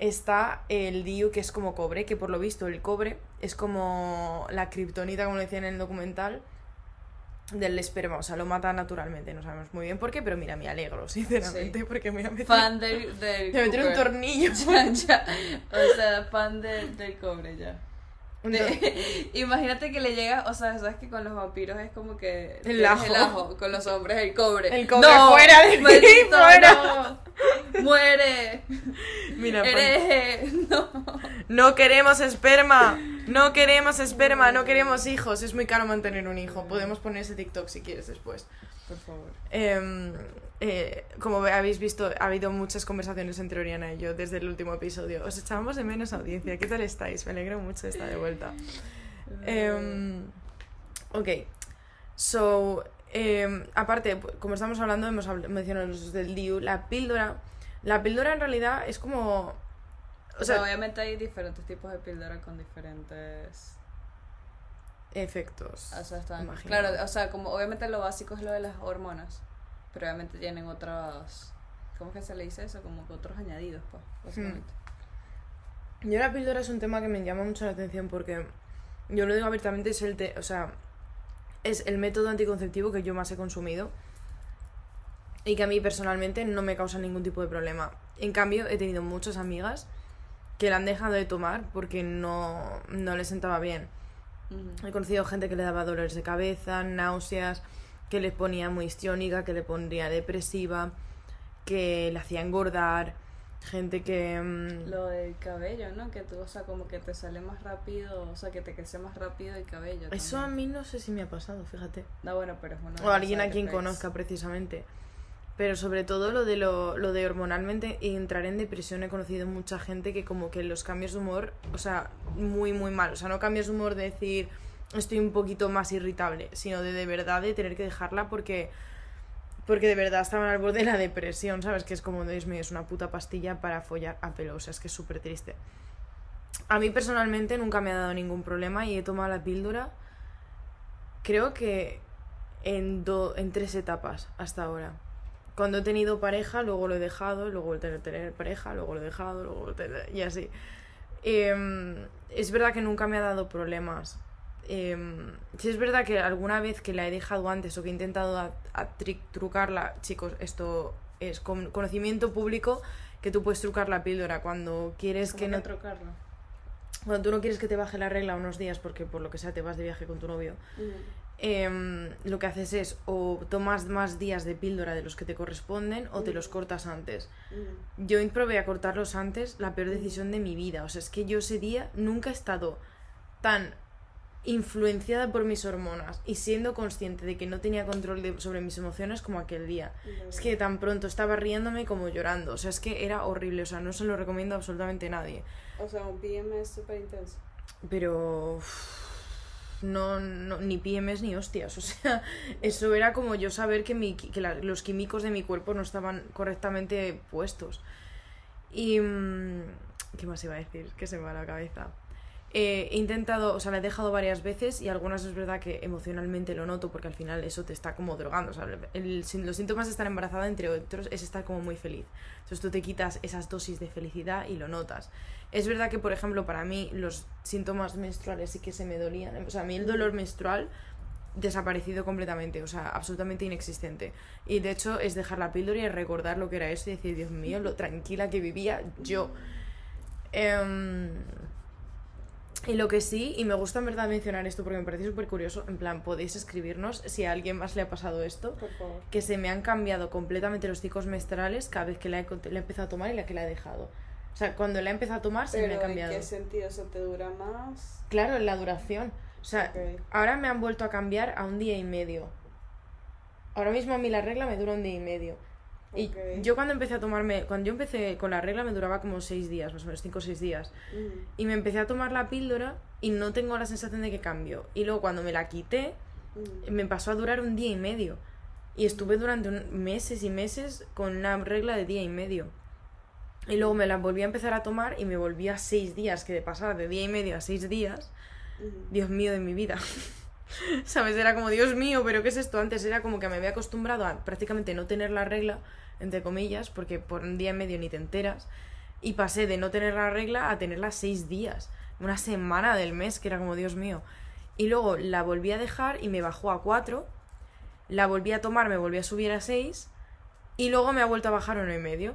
está el DIU que es como cobre, que por lo visto el cobre es como la kriptonita, como decían en el documental, del esperma, o sea, lo mata naturalmente, no sabemos muy bien por qué, pero mira, me alegro, sinceramente, Sí. porque me voy a meter, Fan del, del me voy a meter un tornillo. Ya, ya. O sea, fan del, del cobre ya. De- imagínate que le llega, o sea, sabes que con los vampiros es como que El ajo. el ajo, con los hombres el cobre. El cobre, fuera de mí, fuera. no. Muere. Mira, Hereje. No. no queremos esperma, no queremos esperma, no queremos hijos, es muy caro mantener un hijo, podemos poner ese TikTok si quieres después. Por favor. Em, eh, como habéis visto, ha habido muchas conversaciones entre Oriana y yo desde el último episodio. Os echábamos de menos audiencia. ¿Qué tal estáis? Me alegro mucho de estar de vuelta. Em, ok. So, em, aparte, como estamos hablando, hemos mencionado los del DIU. La píldora. La píldora en realidad es como. O sea, obviamente hay diferentes tipos de píldora con diferentes. efectos. O sea, están. Claro, o sea, como obviamente lo básico es lo de las hormonas. Pero obviamente tienen otras. ¿cómo es que se le dice eso? Como que otros añadidos, pues, básicamente. Yo la píldora es un tema que me llama mucho la atención porque yo lo digo abiertamente, es el, te- o sea, es el método anticonceptivo que yo más he consumido y que a mí personalmente no me causa ningún tipo de problema. En cambio, he tenido muchas amigas que la han dejado de tomar porque no, no les sentaba bien. He conocido gente que le daba dolores de cabeza, náuseas, que les ponía muy histriónica, que le pondría depresiva, que le hacía engordar, gente que... mm, Lo del cabello, ¿no? Que tú, o sea, como que te sale más rápido, o sea, que te crece más rápido el cabello. Eso a también. mí no sé si me ha pasado, fíjate. No, bueno, pero es una O alguien a quien conozca precisamente. Pero sobre todo lo de lo, lo de hormonalmente y entrar en depresión he conocido mucha gente que como que los cambios de humor, o sea, muy muy mal, o sea, no cambios de humor de decir estoy un poquito más irritable, sino de de verdad de tener que dejarla porque porque de verdad estaban al borde de la depresión, ¿sabes? Que es como, Dios mío, es una puta pastilla para follar a pelo, o sea, es que es súper triste. A mí personalmente nunca me ha dado ningún problema y he tomado la píldora, creo que en, do- en tres etapas hasta ahora. Cuando he tenido pareja, luego lo he dejado, luego he tenido tener pareja, luego lo he dejado, luego he y así. Em, es verdad que nunca me ha dado problemas. Em, sí es verdad que alguna vez que la he dejado antes o que he intentado a- a tri- trucarla, chicos, esto es con- conocimiento público que tú puedes trucar la píldora cuando quieres ¿Cómo que no trocarlo? cuando tú no quieres que te baje la regla unos días porque por lo que sea te vas de viaje con tu novio Ujú. em, lo que haces es o tomas más días de píldora de los que te corresponden o te los cortas antes. Ujú. Yo probé a cortarlos antes, la peor decisión de mi vida. O sea, es que yo ese día nunca he estado tan influenciada por mis hormonas y siendo consciente de que no tenía control de- sobre mis emociones como aquel día. Es que tan pronto estaba riéndome como llorando. O sea, es que era horrible. O sea, no se lo recomiendo a absolutamente nadie. O sea, un PMS súper intenso. Pero no, no ni PMS ni hostias. O sea, eso era como yo saber que, mi, que la- los químicos de mi cuerpo no estaban correctamente puestos. Y... mm, ¿Qué más iba a decir? Que se me va la cabeza. Eh, he intentado, o sea, la he dejado varias veces y algunas es verdad que emocionalmente lo noto porque al final eso te está como drogando. O sea, los síntomas de estar embarazada, entre otros, es estar como muy feliz. Entonces tú te quitas esas dosis de felicidad y lo notas. Es verdad que, por ejemplo, para mí los síntomas menstruales sí que se me dolían. O sea, a mí el dolor menstrual desaparecido completamente, o sea, absolutamente inexistente. Y de hecho es dejar la píldora y recordar lo que era eso y decir, Dios mío, lo tranquila que vivía yo. Em, y lo que sí, y me gusta en verdad mencionar esto porque me parece súper curioso, en plan, podéis escribirnos si a alguien más le ha pasado esto, Por favor. que se me han cambiado completamente los ciclos menstruales cada vez que la he, la he empezado a tomar y la que la he dejado. O sea, cuando la he empezado a tomar se me ha Pero ¿en cambiado. qué sentido? ¿te dura más? Claro, en la duración. O sea, ahora me han vuelto a cambiar a un día y medio. Ahora mismo a mí la regla me dura un día y medio. Y yo cuando empecé a tomarme, cuando yo empecé con la regla me duraba como seis días, más o menos cinco o seis días. Ujú. Y me empecé a tomar la píldora y no tengo la sensación de que cambio. Y luego cuando me la quité, me pasó a durar un día y medio. Y estuve durante un- meses y meses con una regla de día y medio. Y luego me la volví a empezar a tomar y me volví a seis días, que de pasar de día y medio a seis días, Ujú. Dios mío de mi vida. ¿Sabes? Era como, Dios mío, pero ¿qué es esto? Antes era como que me había acostumbrado a prácticamente no tener la regla, entre comillas, porque por un día y medio ni te enteras. Y pasé de no tener la regla a tenerla seis días, una semana del mes, que era como, Dios mío. Y luego la volví a dejar y me bajó a cuatro. La volví a tomar, me volví a subir a seis. Y luego me ha vuelto a bajar a uno y medio.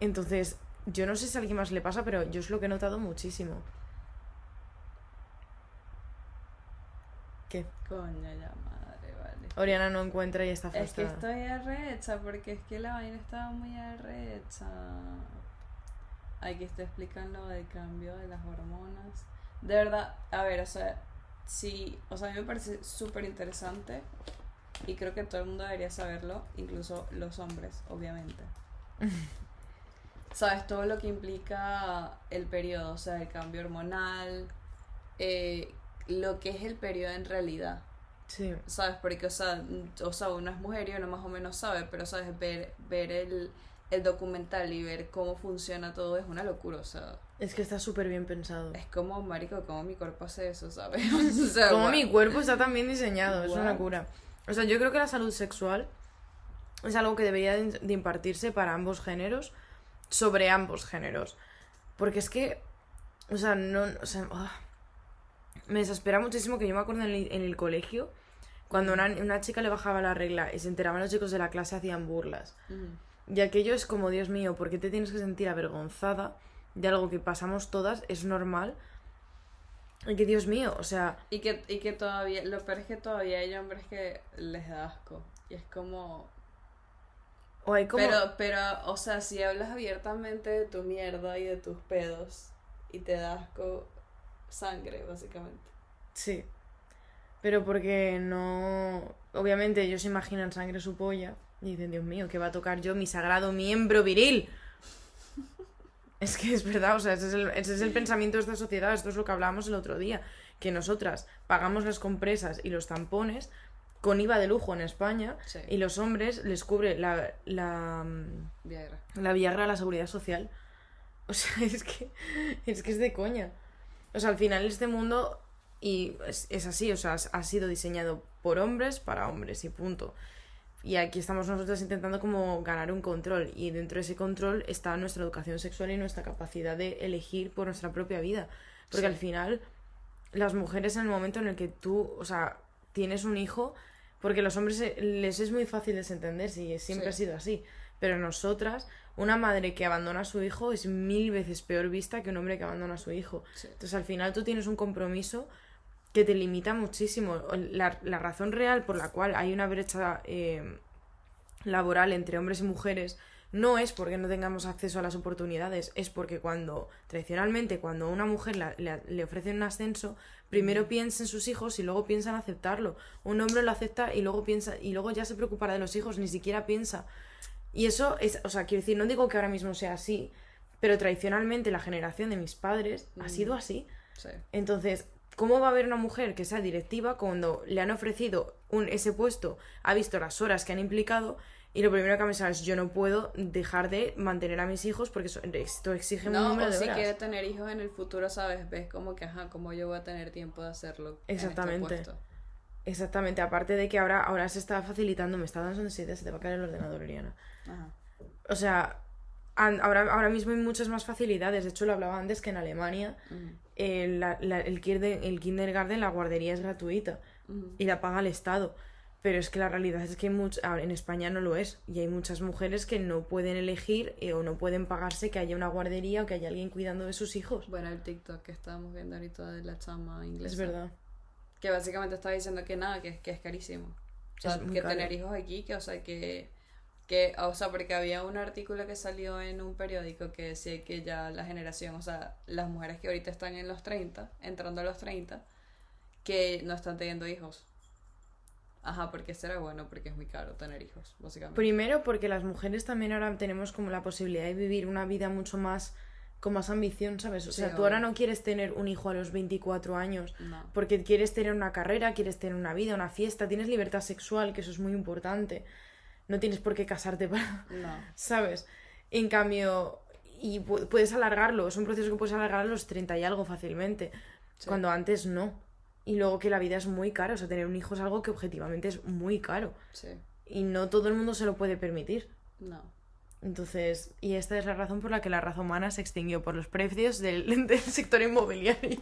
Entonces, yo no sé si a alguien más le pasa, pero yo es lo que he notado muchísimo. ¿Qué? Madre, vale. Oriana no encuentra y está Es que frustrada. estoy arrecha, porque es que la vaina estaba muy arrecha. Aquí está explicando lo del cambio de las hormonas. De verdad, a ver, o sea, sí, o sea, a mí me parece súper interesante y creo que todo el mundo debería saberlo, incluso los hombres, obviamente. Sabes, todo lo que implica el periodo, o sea, el cambio hormonal, eh, lo que es el periodo en realidad. Sí. ¿sabes? Porque, o sea, n- o sea, uno es mujer y uno más o menos sabe, pero, ¿sabes? Ver, ver el, el documental y ver cómo funciona todo es una locura, o sea, Es que está súper bien pensado. es como, marico, como mi cuerpo hace eso, ¿sabes? o sea, Como mi cuerpo está tan bien diseñado, es una locura. O sea, yo creo que la salud sexual es algo que debería de, impartirse para ambos géneros, sobre ambos géneros. Porque es que, o sea, no, o sea, ah, me desespera muchísimo que yo me acuerdo en el, en el colegio, cuando una, una chica le bajaba la regla y se enteraban los chicos de la clase hacían burlas. Ujú. Y aquello es como, Dios mío, ¿por qué te tienes que sentir avergonzada de algo que pasamos todas? Es normal. Y que, Dios mío, o sea, Y que, y que todavía, lo peor es que todavía hay hombres que les da asco. Y es como, o hay como... Pero, pero, o sea, si hablas abiertamente de tu mierda y de tus pedos y te da asco sangre, básicamente. Sí. Pero porque no... Obviamente ellos imaginan sangre su polla y dicen, Dios mío, que va a tocar yo mi sagrado miembro viril. Es que es verdad, o sea, ese es, el, ese es el pensamiento de esta sociedad, esto es lo que hablábamos el otro día, que nosotras pagamos las compresas y los tampones con IVA de lujo en España Sí. y los hombres les cubre la, la, Viagra. la Viagra a la seguridad social. O sea, es que es que es de coña. O sea, al final este mundo y es, es así, o sea, ha sido diseñado por hombres para hombres y punto. Y aquí estamos nosotros intentando como ganar un control y dentro de ese control está nuestra educación sexual y nuestra capacidad de elegir por nuestra propia vida. Porque Sí. al final las mujeres en el momento en el que tú, o sea, tienes un hijo, porque los hombres eh, les es muy fácil desentenderse y siempre Sí. ha sido así. Pero nosotras, una madre que abandona a su hijo es mil veces peor vista que un hombre que abandona a su hijo. Sí. Entonces al final tú tienes un compromiso que te limita muchísimo. La, la razón real por la cual hay una brecha eh, laboral entre hombres y mujeres no es porque no tengamos acceso a las oportunidades, es porque cuando, tradicionalmente, cuando a una mujer la- la- le ofrecen un ascenso, primero piensa en sus hijos y luego piensa en aceptarlo. Un hombre lo acepta y luego piensa, y luego ya se preocupará de los hijos, ni siquiera piensa. Y eso es, o sea, quiero decir, no digo que ahora mismo sea así, pero tradicionalmente la generación de mis padres ha Mm. sido así. Sí. Entonces, ¿cómo va a haber una mujer que sea directiva cuando le han ofrecido un, ese puesto, ha visto las horas que han implicado y lo primero que ha pensado es yo no puedo dejar de mantener a mis hijos porque esto exige un No, número o de si horas? quiere tener hijos en el futuro, ¿sabes? Ves como que, ajá, como yo voy a tener tiempo de hacerlo. en este Exactamente. puesto. Exactamente, aparte de que ahora, ahora se está facilitando, me está dando ansiedad, se te va a caer el ordenador, Oriana. Ajá. O sea, ahora, ahora mismo hay muchas más facilidades, de hecho lo hablaba antes que en Alemania Ujú. el, la- la- el, el kindergarten, la guardería es gratuita. Y la paga el Estado. Pero es que la realidad es que much- en España no lo es. Y hay muchas mujeres que no pueden elegir eh, o no pueden pagarse que haya una guardería o que haya alguien cuidando de sus hijos. Bueno, el TikTok que estábamos viendo ahorita de la chama inglesa. Es verdad. Que básicamente está diciendo que nada, que, que es carísimo. O sea, Es muy que caro. tener hijos aquí, que, o sea, que, que, o sea, porque había un artículo que salió en un periódico que decía que ya la generación, o sea, las mujeres que ahorita están en los 30, entrando a los 30, que no están teniendo hijos. Ajá, porque será bueno, porque es muy caro tener hijos, básicamente. Primero porque las mujeres también ahora tenemos como la posibilidad de vivir una vida mucho más con más ambición, ¿sabes? O Sí, sea, tú ahora no quieres tener un hijo a los 24 años No. porque quieres tener una carrera, quieres tener una vida, una fiesta, tienes libertad sexual, que eso es muy importante. No tienes por qué casarte para, No. ¿sabes? En cambio, y pu- puedes alargarlo, es un proceso que puedes alargar a los 30 y algo fácilmente, Sí. cuando antes no. Y luego que la vida es muy cara, o sea, tener un hijo es algo que objetivamente es muy caro. Sí. Y no todo el mundo se lo puede permitir. No. Entonces, y esta es la razón por la que la raza humana se extinguió, por los precios del, del sector inmobiliario.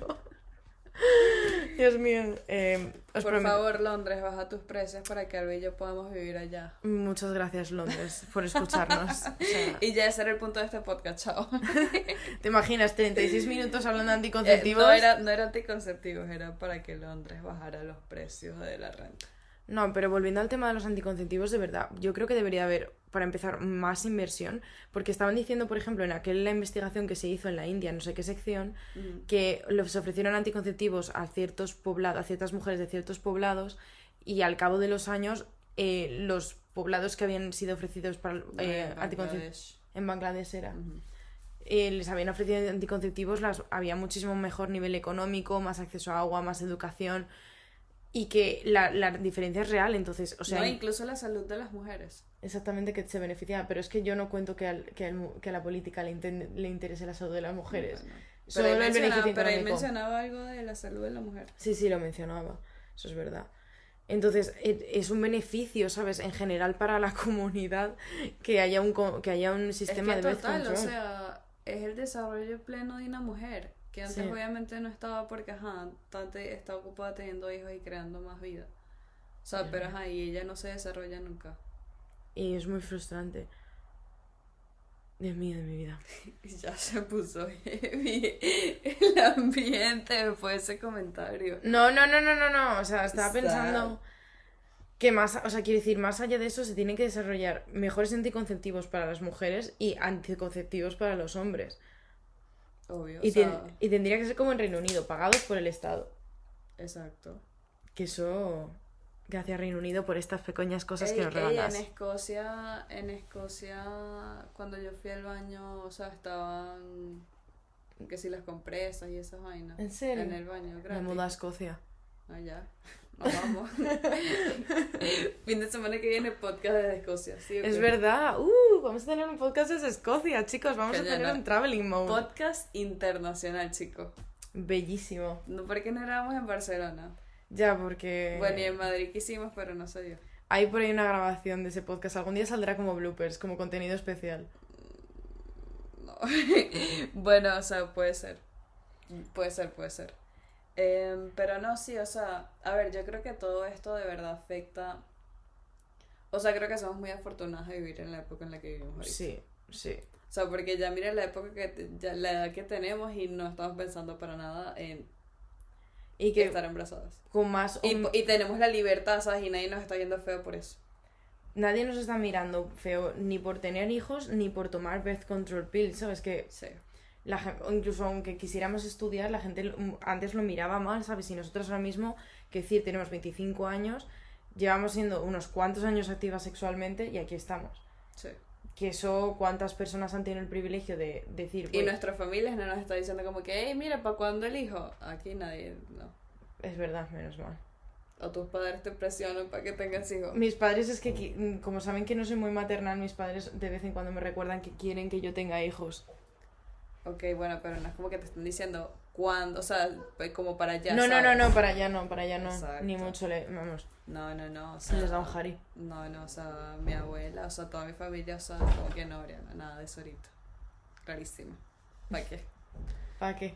Dios mío, eh, os Por prometo- favor, Londres, baja tus precios para que Alba y yo podamos vivir allá. Muchas gracias, Londres, por escucharnos. O sea, Y ya ese era el punto de este podcast, chao. ¿Te imaginas 36 minutos hablando de Eh, anticonceptivos? no, era, no era anticonceptivos, era para que Londres bajara los precios de la renta. No, pero volviendo al tema de los anticonceptivos, de verdad, yo creo que debería haber, para empezar, más inversión, porque estaban diciendo, por ejemplo, en aquella investigación que se hizo en la India, no sé qué sección, que les ofrecieron anticonceptivos a ciertos poblados, a ciertas mujeres de ciertos poblados, y al cabo de los años, eh, los poblados que habían sido ofrecidos para eh, anticonceptivos en Bangladesh era. Eh, les habían ofrecido anticonceptivos, las, había muchísimo mejor nivel económico, más acceso a agua, más educación y que la, la diferencia es real, entonces, o sea, no, incluso la salud de las mujeres. exactamente que se beneficia, pero es que yo no cuento que, al- que, al que a la política le, inten- le interese la salud de las mujeres. Bueno. Solo Pero, ahí mencionaba, pero ahí mencionaba algo de la salud de la mujer. Sí, sí, lo mencionaba, eso es verdad. Entonces, e- es un beneficio, ¿sabes? En general para la comunidad que haya un, que haya un sistema es que de total, o control. sea, es el desarrollo pleno de una mujer, que antes Sí. obviamente no estaba porque, ajá, Tante está ocupada teniendo hijos y creando más vida. O sea, pero ajá, y ella no se desarrolla nunca. Y es muy frustrante. Dios mío de mi vida. Ya se puso heavy el ambiente después de ese comentario. No, no, no, no, no, no. O sea, estaba pensando que más, o sea, quiero decir, más allá de eso, se tienen que desarrollar mejores anticonceptivos para las mujeres y anticonceptivos para los hombres. Obvio, Y, o sea, ten- y tendría que ser como en Reino Unido, pagados por el Estado. exacto. Que eso. Gracias, Reino Unido, por estas pequeñas cosas que nos ey, en Escocia, en Escocia, cuando yo fui al baño, o sea, estaban que si las compresas y esas vainas. ¿En serio? En el baño, Me gratis. mudo a Escocia. Allá. Nos vamos. fin de semana que viene podcast desde Escocia. ¿sí Es qué? verdad. Uh, vamos a tener un podcast desde Escocia, chicos. Vamos a tener un traveling mode. Podcast internacional, chicos. Bellísimo. No porque no grabamos en Barcelona. Ya, porque. Bueno, y en Madrid quisimos, pero no se dio. Hay por ahí una grabación de ese podcast. Algún día saldrá como bloopers, como contenido especial. No. bueno, o sea, puede ser. Puede ser, puede ser. Em, pero no, sí, o sea, a ver, yo creo que todo esto de verdad afecta. O sea, creo que somos muy afortunados de vivir en la época en la que vivimos ahorita. Sí, sí. O sea, porque ya mira la época que, ya, la edad que tenemos y no estamos pensando para nada en Y que estar embarazadas. con más. Y, y tenemos la libertad, ¿sabes? Y nadie nos está viendo feo por eso. Nadie nos está mirando feo ni por tener hijos ni por tomar birth control pills, ¿sabes? Que Sí. La incluso aunque quisiéramos estudiar, la gente lo- antes lo miraba mal, ¿sabes? Y nosotros ahora mismo, que decir, tenemos 25 años, llevamos siendo unos cuantos años activas sexualmente y aquí estamos. Sí. Que eso, ¿cuántas personas han tenido el privilegio de decir, Y "Pues, nuestras familias no nos está diciendo como que, hey, mira, ¿para cuándo el hijo? Aquí nadie, no. es verdad, menos mal? O tus padres te presionan para que tengas hijos. Mis padres es que, mm, como saben que no soy muy maternal, mis padres de vez en cuando me recuerdan que quieren que yo tenga hijos. Ok, bueno, pero no es como que te están diciendo cuándo, o sea, pues como para allá. no, no, no, no, para allá no, para allá no. Exacto. Ni mucho le... Vamos, No, no, no, o se sea. les da un jari. No, no, o sea, mi abuela, o sea, toda mi familia, o sea, como que no, Briana, nada de eso ahorita. Clarísimo. ¿Para qué? ¿Para qué?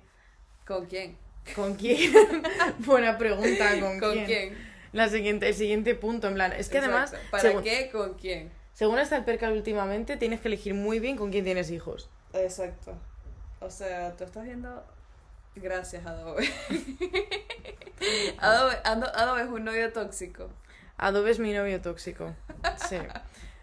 ¿Con quién? ¿Con quién? Buena pregunta, ¿con, ¿Con quién? quién? La siguiente, el siguiente punto, en plan, es que además. ¿Para según, qué? ¿Con quién? según está el percal últimamente, tienes que elegir muy bien con quién tienes hijos. Exacto. O sea, tú estás viendo. Gracias, Adobe. Adobe, Ado- Adobe es un novio tóxico. Adobe es mi novio tóxico. Sí.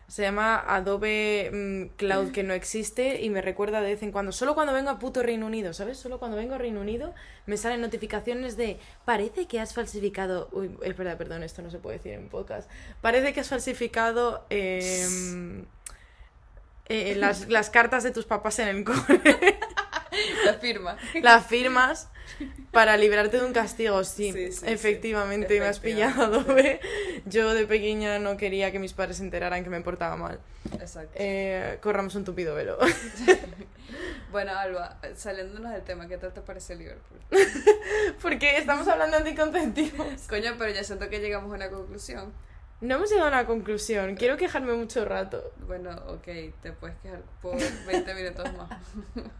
Se llama Adobe mm, Cloud que no existe y me recuerda de vez en cuando, solo cuando vengo a puto Reino Unido, ¿sabes? Solo cuando vengo a Reino Unido me salen notificaciones de parece que has falsificado, uy, es verdad, perdón, esto no se puede decir en podcast. Parece que has falsificado em, eh, las, las cartas de tus papás en el cole, La firma. las firmas para librarte de un castigo, sí, Sí, sí, sí. efectivamente, me has pillado, Adobe. Yo de pequeña no quería que mis padres se enteraran que me portaba mal. Exacto. Eh, corramos un tupido velo. Bueno, Alba, saliéndonos del tema, ¿qué tal te parece Liverpool? Porque estamos hablando de anticonceptivos. Coño, pero ya siento que llegamos a una conclusión. No hemos llegado a una conclusión. Quiero quejarme mucho rato. Bueno, ok, te puedes quejar por 20 minutos más.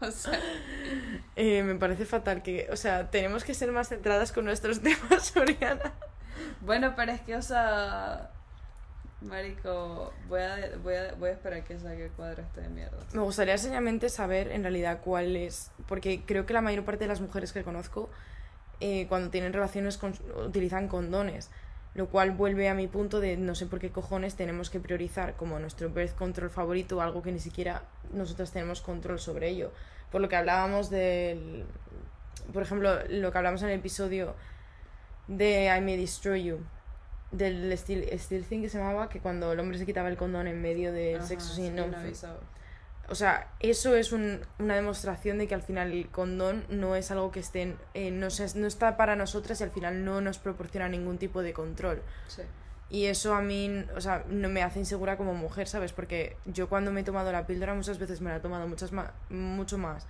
o sea, Eh, me parece fatal que, o sea, tenemos que ser más centradas con nuestros temas, Oriana. bueno, pero es que, o sea, Marico, voy a, voy a, voy a esperar que salga el cuadro este de mierda. Me gustaría seriamente saber en realidad cuál es, porque creo que la mayor parte de las mujeres que conozco eh, cuando tienen relaciones con- utilizan condones, lo cual vuelve a mi punto de no sé por qué cojones tenemos que priorizar como nuestro birth control favorito algo que ni siquiera nosotras tenemos control sobre ello. Por lo que hablábamos del, por ejemplo, lo que hablamos en el episodio de I May Destroy You, del Steel, steel Thing que se llamaba, que cuando el hombre se quitaba el condón en medio del Ajá, sexo sí, sin no no. O sea, eso es un- una demostración de que al final el condón no es algo que esté, en- eh, no, se- no está para nosotras y al final no nos proporciona ningún tipo de control. Sí. Y eso a mí, o sea, no me hace insegura como mujer, ¿sabes? Porque yo cuando me he tomado la píldora muchas veces me la he tomado muchas ma- mucho más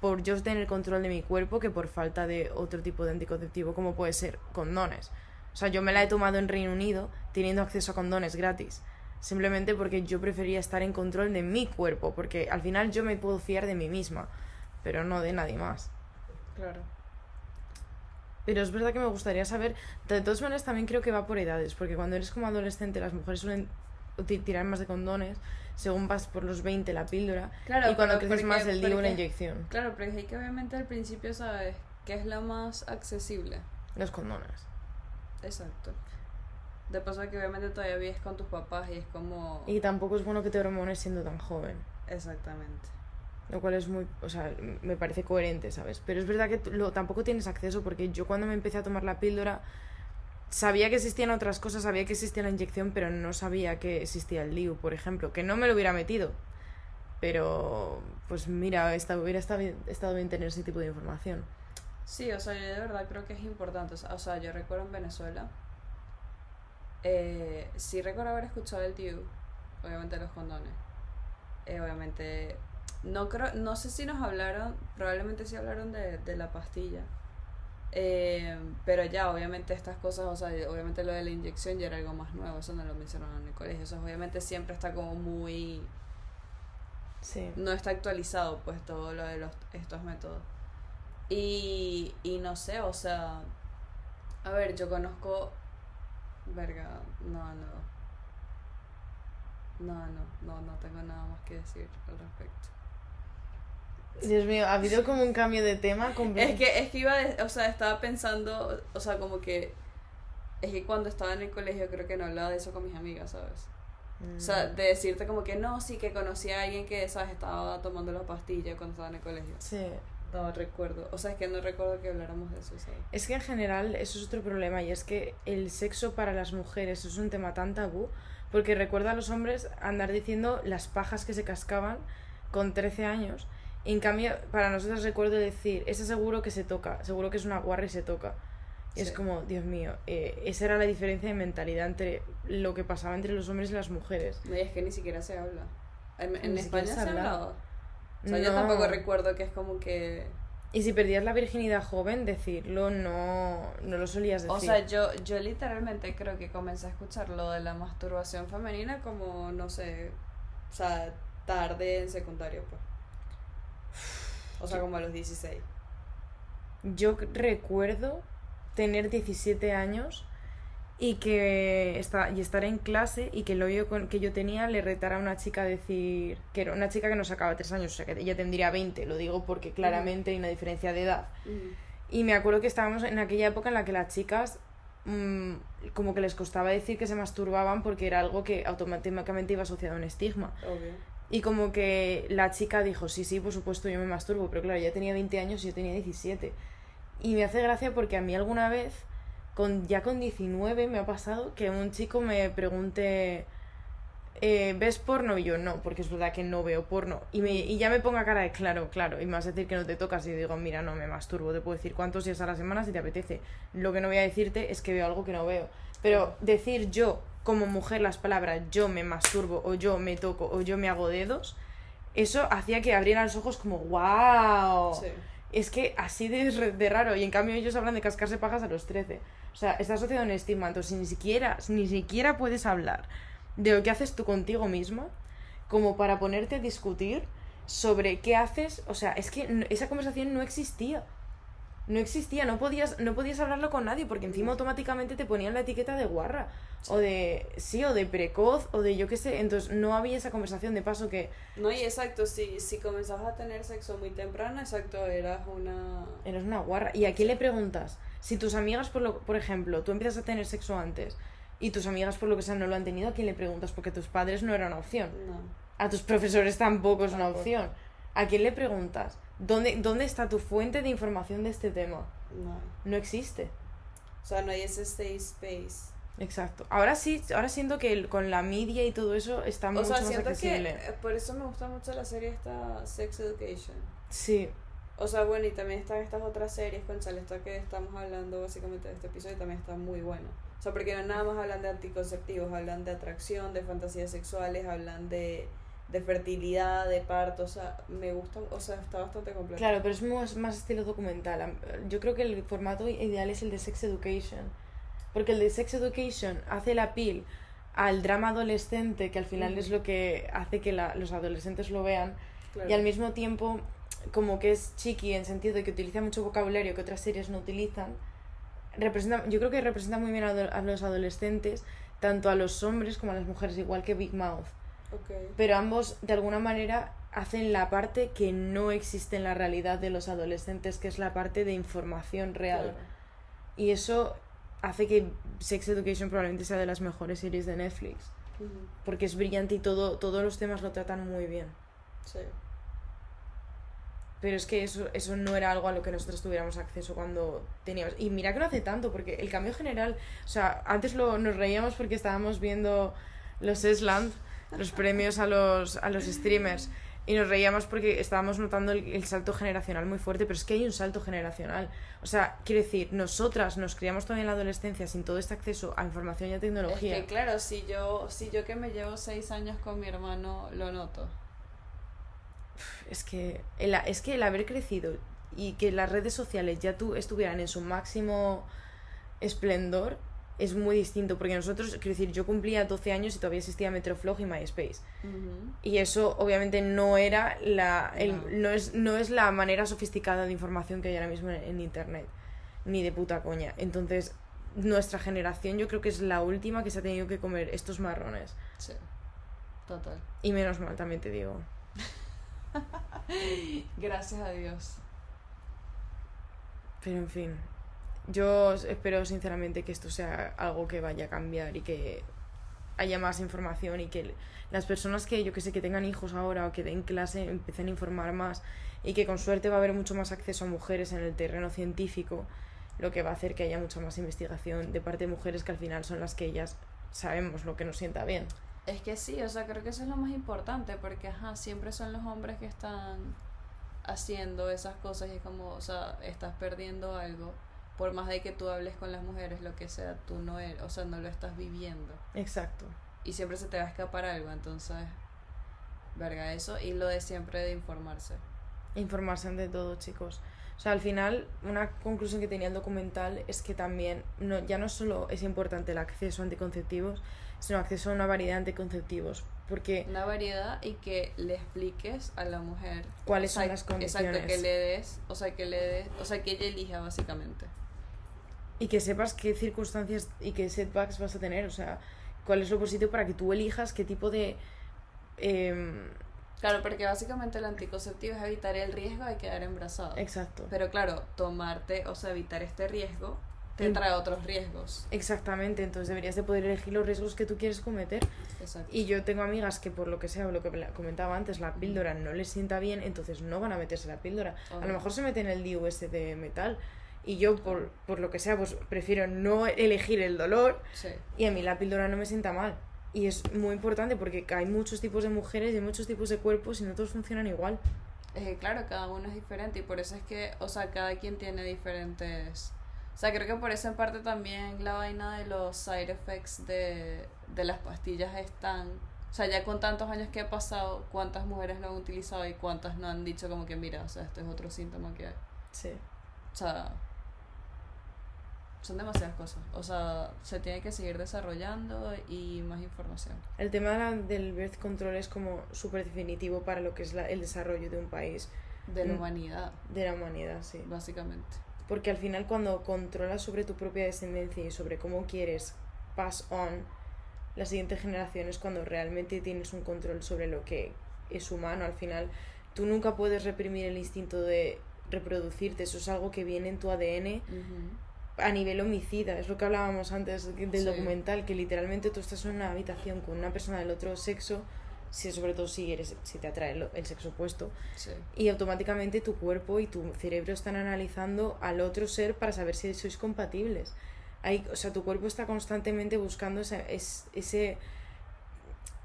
por yo tener control de mi cuerpo que por falta de otro tipo de anticonceptivo como puede ser condones. O sea, yo me la he tomado en Reino Unido teniendo acceso a condones gratis. Simplemente porque yo prefería estar en control de mi cuerpo, porque al final yo me puedo fiar de mí misma, pero no de nadie más. Claro. Pero es verdad que me gustaría saber, de todas maneras también creo que va por edades, porque cuando eres como adolescente las mujeres suelen tirar más de condones, según vas por los 20 la píldora, Claro, y cuando creces más el la porque- inyección, Claro, pero es que obviamente al principio sabes que es la más accesible. los condones. Exacto. De paso que obviamente todavía vives con tus papás y es como... Y tampoco es bueno que te hormones siendo tan joven. Exactamente. Lo cual es muy, o sea, me parece coherente, ¿sabes? Pero es verdad que lo, tampoco tienes acceso porque yo cuando me empecé a tomar la píldora sabía que existían otras cosas, sabía que existía la inyección, pero no sabía que existía el DIU, por ejemplo, que no me lo hubiera metido. Pero, pues mira, esta- hubiera estado bien, tener ese tipo de información. Sí, o sea, yo de verdad creo que es importante. O sea, yo recuerdo en Venezuela. Eh, sí recuerdo haber escuchado el DIU, obviamente los condones. Eh, obviamente, no creo, no sé si nos hablaron, probablemente sí hablaron de, de la pastilla. Eh, pero ya, obviamente estas cosas, o sea, obviamente lo de la inyección ya era algo más nuevo, eso no lo mencionaron en el colegio. Eso obviamente siempre está como muy... Sí. no está actualizado pues todo lo de los, estos métodos. Y, y no sé, o sea, a ver, yo conozco, verga, no, no, no, no, no, no tengo nada más que decir al respecto. Dios mío, ha habido como un cambio de tema. Es que, es que iba, de- o sea, estaba pensando, o sea, como que, es que cuando estaba en el colegio creo que no hablaba de eso con mis amigas, ¿sabes? Mm. O sea, de decirte como que no, sí que conocí a alguien que, ¿sabes? Estaba tomando la pastilla cuando estaba en el colegio. Sí. No recuerdo. O sea, es que no recuerdo que habláramos de eso, ¿sabes? Es que en general eso es otro problema y es que el sexo para las mujeres es un tema tan tabú porque recuerdo a los hombres andar diciendo las pajas que se cascaban con 13 años y en cambio para nosotros recuerdo decir, ese seguro que se toca, seguro que es una guarra y se toca. Y es Sí. como, Dios mío, eh, esa era la diferencia de mentalidad entre lo que pasaba entre los hombres y las mujeres. No, y es que ni siquiera se habla. En, España se se, habla. O sea, yo tampoco recuerdo que es como que... Y si perdías la virginidad joven, decirlo no, no lo solías decir. O sea, yo, yo literalmente creo que comencé a escuchar lo de la masturbación femenina como, no sé, o sea, tarde en secundario, pues. O sea, como a los 16. Yo recuerdo tener 17 años y que esta- y estar en clase y que el con, que yo tenía le retara a una chica a decir que era una chica que nos sacaba 3 años, o sea que ella tendría 20, lo digo porque claramente hay una diferencia de edad. Y me acuerdo que estábamos en aquella época en la que las chicas mm, como que les costaba decir que se masturbaban porque era algo que automáticamente iba asociado a un estigma. Obvio. Y como que la chica dijo, sí, sí, por supuesto, yo me masturbo, pero claro, ella tenía 20 años y yo tenía 17. Y me hace gracia porque a mí alguna vez, con, ya con 19, me ha pasado que un chico me pregunte, eh, ¿ves porno? Y yo no, porque es verdad que no veo porno. Y, me, y ya me ponga cara de claro, claro, y me vas a decir que no te tocas y digo, mira, no, me masturbo, te puedo decir cuántos días a la semana si te apetece. Lo que no voy a decirte es que veo algo que no veo. Pero decir yo, como mujer, las palabras yo me masturbo o yo me toco o yo me hago dedos, eso hacía que abrieran los ojos como, wow. Sí. Es que así de, de raro. Y en cambio ellos hablan de cascarse pajas a los 13. O sea, está asociado a un estigma. Entonces ni siquiera, ni siquiera puedes hablar de lo que haces tú contigo misma como para ponerte a discutir sobre qué haces. O sea, es que esa conversación no existía. No existía, no podías, no podías hablarlo con nadie porque encima automáticamente te ponían la etiqueta de guarra. O de, sí, o de precoz, o de yo qué sé. Entonces no había esa conversación de paso que No, y exacto, si, si comenzabas a tener sexo muy temprano, exacto, eras una... Eres una guarra. ¿Y a quién le preguntas? Si tus amigas, por, lo, por ejemplo, tú empiezas a tener sexo antes y tus amigas, por lo que sea, no lo han tenido, ¿a quién le preguntas? Porque tus padres no era una opción. No. A tus profesores tampoco es una opción. ¿A quién le preguntas? ¿Dónde, ¿Dónde está tu fuente de información de este tema? No. No existe. O sea, no hay ese safe space. Exacto. Ahora sí, ahora siento que el- con la media y todo eso está O mucho sea, más siento que accesible. eh, por eso me gusta mucho la serie esta Sex Education. Sí, O sea, bueno, y también están estas otras series, con esta que estamos hablando básicamente de este episodio también está muy bueno. O sea, porque no nada más hablan de anticonceptivos, hablan de atracción, de fantasías sexuales, hablan de, de fertilidad, de parto, o sea, me gusta, o sea, está bastante completo. claro, pero es más, más estilo documental. Yo creo que el formato ideal es el de Sex Education. Porque el de Sex Education hace la pil al drama adolescente, que al final es lo que hace que la- los adolescentes lo vean, y al mismo tiempo como que es chiqui en sentido de que utiliza mucho vocabulario que otras series no utilizan. Representa, yo creo que representa muy bien a, los adolescentes, tanto a los hombres como a las mujeres, igual que Big Mouth. Pero ambos, de alguna manera, hacen la parte que no existe en la realidad de los adolescentes, que es la parte de información real. Claro. Y eso hace que Sex Education probablemente sea de las mejores series de Netflix. Porque es brillante y todo, todos los temas lo tratan muy bien. Sí. Pero es que eso, eso no era algo a lo que nosotros tuviéramos acceso cuando teníamos. Y mira que no hace tanto, porque el cambio general. O sea, antes lo, nos reíamos porque estábamos viendo los Esland, los premios a los, a los streamers. Y nos reíamos porque estábamos notando el, salto generacional muy fuerte, pero es que hay un salto generacional. O sea, quiero decir, nosotras nos criamos todavía en la adolescencia sin todo este acceso a información y a Es tecnología. que claro, si yo, si yo que me llevo seis años con mi hermano lo noto. Es que, el, es que el haber crecido y que las redes sociales ya tú estuvieran en su máximo esplendor es muy distinto. Porque nosotros, quiero decir, yo cumplía 12 años y todavía existía Metroflog y MySpace. Y eso obviamente no era la. el- No. no. es, no es la manera sofisticada de información que hay ahora mismo en, en internet. Ni de puta coña. Entonces, nuestra generación yo creo que es la última que se ha tenido que comer estos marrones. Sí. Total. Y menos mal, también te digo. Gracias a Dios. Pero en fin, yo espero sinceramente que esto sea algo que vaya a cambiar y que haya más información y que las personas que yo que sé que tengan hijos ahora o que den clase empiecen a informar más y que con suerte va a haber mucho más acceso a mujeres en el terreno científico, lo que va a hacer que haya mucha más investigación de parte de mujeres que al final son las que ellas sabemos lo que nos sienta bien. Es que sí, o sea, creo que eso es lo más importante porque, ajá, siempre son los hombres que están haciendo esas cosas y es como, o sea, estás perdiendo algo. Por más de que tú hables con las mujeres, lo que sea, tú no eres, o sea, no lo estás viviendo. Exacto. Y siempre se te va a escapar algo, entonces, verga eso. Y lo de siempre de informarse. Informarse ante todo, chicos. O sea, al final, una conclusión que tenía el documental es que también no, ya no solo es importante el acceso a anticonceptivos, sino acceso a una variedad de anticonceptivos. Porque Una variedad y que le expliques a la mujer cuáles son las condiciones. Exacto, que le des, o sea, que le des, o sea, que ella elija básicamente. Y que sepas qué circunstancias y qué setbacks vas a tener. O sea, cuál es lo positivo para que tú elijas qué tipo de... em, Claro, porque básicamente el anticonceptivo es evitar el riesgo de quedar embarazada. exacto. Pero claro, tomarte, o sea, evitar este riesgo te Em- trae otros riesgos. Exactamente, entonces deberías de poder elegir los riesgos que tú quieres cometer. Exacto. Y yo tengo amigas que por lo que sea, lo que comentaba antes, la píldora no les sienta bien, entonces no van a meterse la píldora. A lo mejor se meten el DUS de metal. Y yo, por, por lo que sea, pues prefiero no elegir el dolor Sí. y a mí la píldora no me sienta mal. Y es muy importante porque hay muchos tipos de mujeres y hay muchos tipos de cuerpos y no todos funcionan igual. Que claro, cada uno es diferente y por eso es que, o sea, cada quien tiene diferentes... O sea, creo que por eso en parte también la vaina de los side effects de, de las pastillas están... O sea, ya con tantos años que ha pasado, cuántas mujeres lo han utilizado y cuántas no han dicho como que, mira, o sea, este es otro síntoma que hay. Sí. O sea, son demasiadas cosas. O sea, se tiene que seguir desarrollando y más información. El tema del birth control es como súper definitivo para lo que es la- el desarrollo de un país, De la Mm. humanidad, de la humanidad, sí. básicamente. Porque al final cuando controlas sobre tu propia descendencia y sobre cómo quieres pass on la siguiente generación es cuando realmente tienes un control sobre lo que es humano. Al final tú nunca puedes reprimir el instinto de reproducirte, eso es algo que viene en tu ADN a nivel homicida, es lo que hablábamos antes del Sí. documental, que literalmente tú estás en una habitación con una persona del otro sexo, si, sobre todo si, eres, si te atrae el, el sexo opuesto, Sí. y automáticamente tu cuerpo y tu cerebro están analizando al otro ser para saber si sois compatibles. Hay, o sea, tu cuerpo está constantemente buscando ese, es- ese,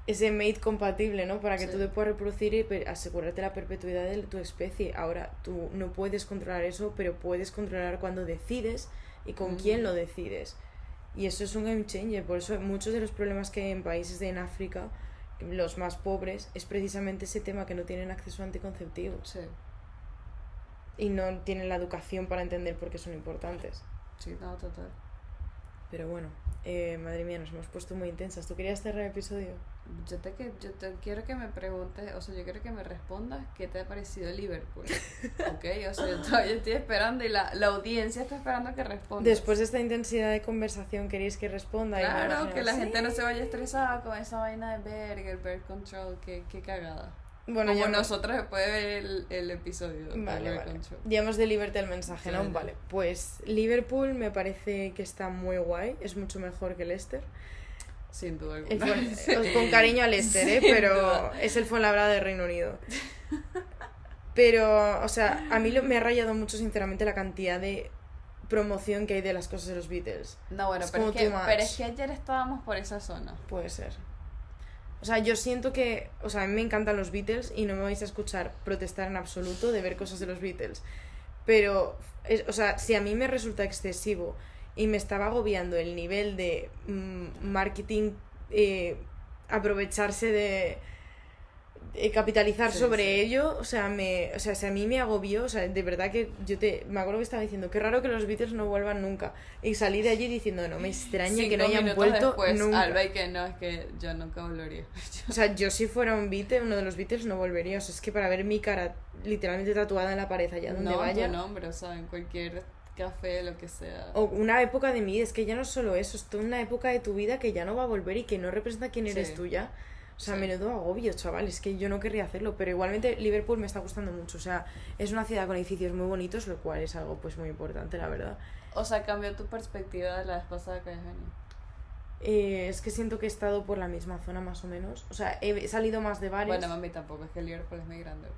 ese mate compatible, ¿no? Para que Sí. tú te puedas reproducir y asegurarte la perpetuidad de tu especie. Ahora, tú no puedes controlar eso, pero puedes controlar cuando decides y con Ujú. quién lo decides. Y eso es un game changer. Por eso muchos de los problemas que hay en países de en África, los más pobres, es precisamente ese tema que no tienen acceso a anticonceptivos Sí. y no tienen la educación para entender por qué son importantes. Sí, no, total. Pero bueno, eh, madre mía, nos hemos puesto muy intensas. ¿Tú querías cerrar el episodio? Yo te, yo te quiero que me preguntes, o sea, yo quiero que me respondas qué te ha parecido Liverpool. ¿Ok? O sea, yo todavía estoy esperando y la, la audiencia está esperando que respondas. Después de esta intensidad de conversación, ¿queréis que responda? Claro, imagino, que la "Sí". gente no se vaya estresada con esa vaina de Berg, el Bird Control, qué, qué cagada. Bueno, Como ya, nosotros después de ver el, el episodio de Vale, vale. Ya hemos deliberado el mensaje, ¿no? Sí. Vale, pues Liverpool me parece que está muy guay, es mucho mejor que Leicester. Sin duda El alguna. Con cariño a Leicester, ¿eh? Pero duda. es el Fuenlabrada de Reino Unido. Pero, o sea, a mí lo- me ha rayado mucho, sinceramente, la cantidad de promoción que hay de las cosas de los Beatles. No, bueno, Es pero es, que, too much. pero es que ayer estábamos por esa zona. Puede ser. O sea, yo siento que, o sea, a mí me encantan los Beatles y no me vais a escuchar protestar en absoluto de ver cosas de los Beatles. Pero, es- o sea, si a mí me resulta excesivo y me estaba agobiando el nivel de mm, marketing, eh, aprovecharse de, de capitalizar Sí, sobre sí. ello, o sea, me, o sea, si a mí me agobió, o sea, de verdad que yo te, me acuerdo que estaba diciendo, qué raro que los Beatles no vuelvan nunca. Y salí de allí diciendo, no me extraña que no hayan vuelto después, nunca. Alba y que no, es que yo nunca volvería. O sea, yo si fuera un Beatle, uno de los Beatles, no volvería. O sea, es que para ver mi cara literalmente tatuada en la pared allá donde no, vaya. tu nombre, o sea, en cualquier café, lo que sea. O una época de mi vida, es que ya no es solo eso, es toda una época de tu vida que ya no va a volver y que no representa quién eres Sí. tú ya. O sea, Sí. menudo agobio, chaval, es que yo no querría hacerlo, pero igualmente Liverpool me está gustando mucho. O sea, es una ciudad con edificios muy bonitos, lo cual es algo pues muy importante, la verdad. O sea, cambió tu perspectiva de la vez pasada que. Eh, es que siento que he estado por la misma zona más o menos. O sea, he salido más de bares. Bueno, mami, tampoco, es que Liverpool es muy grande.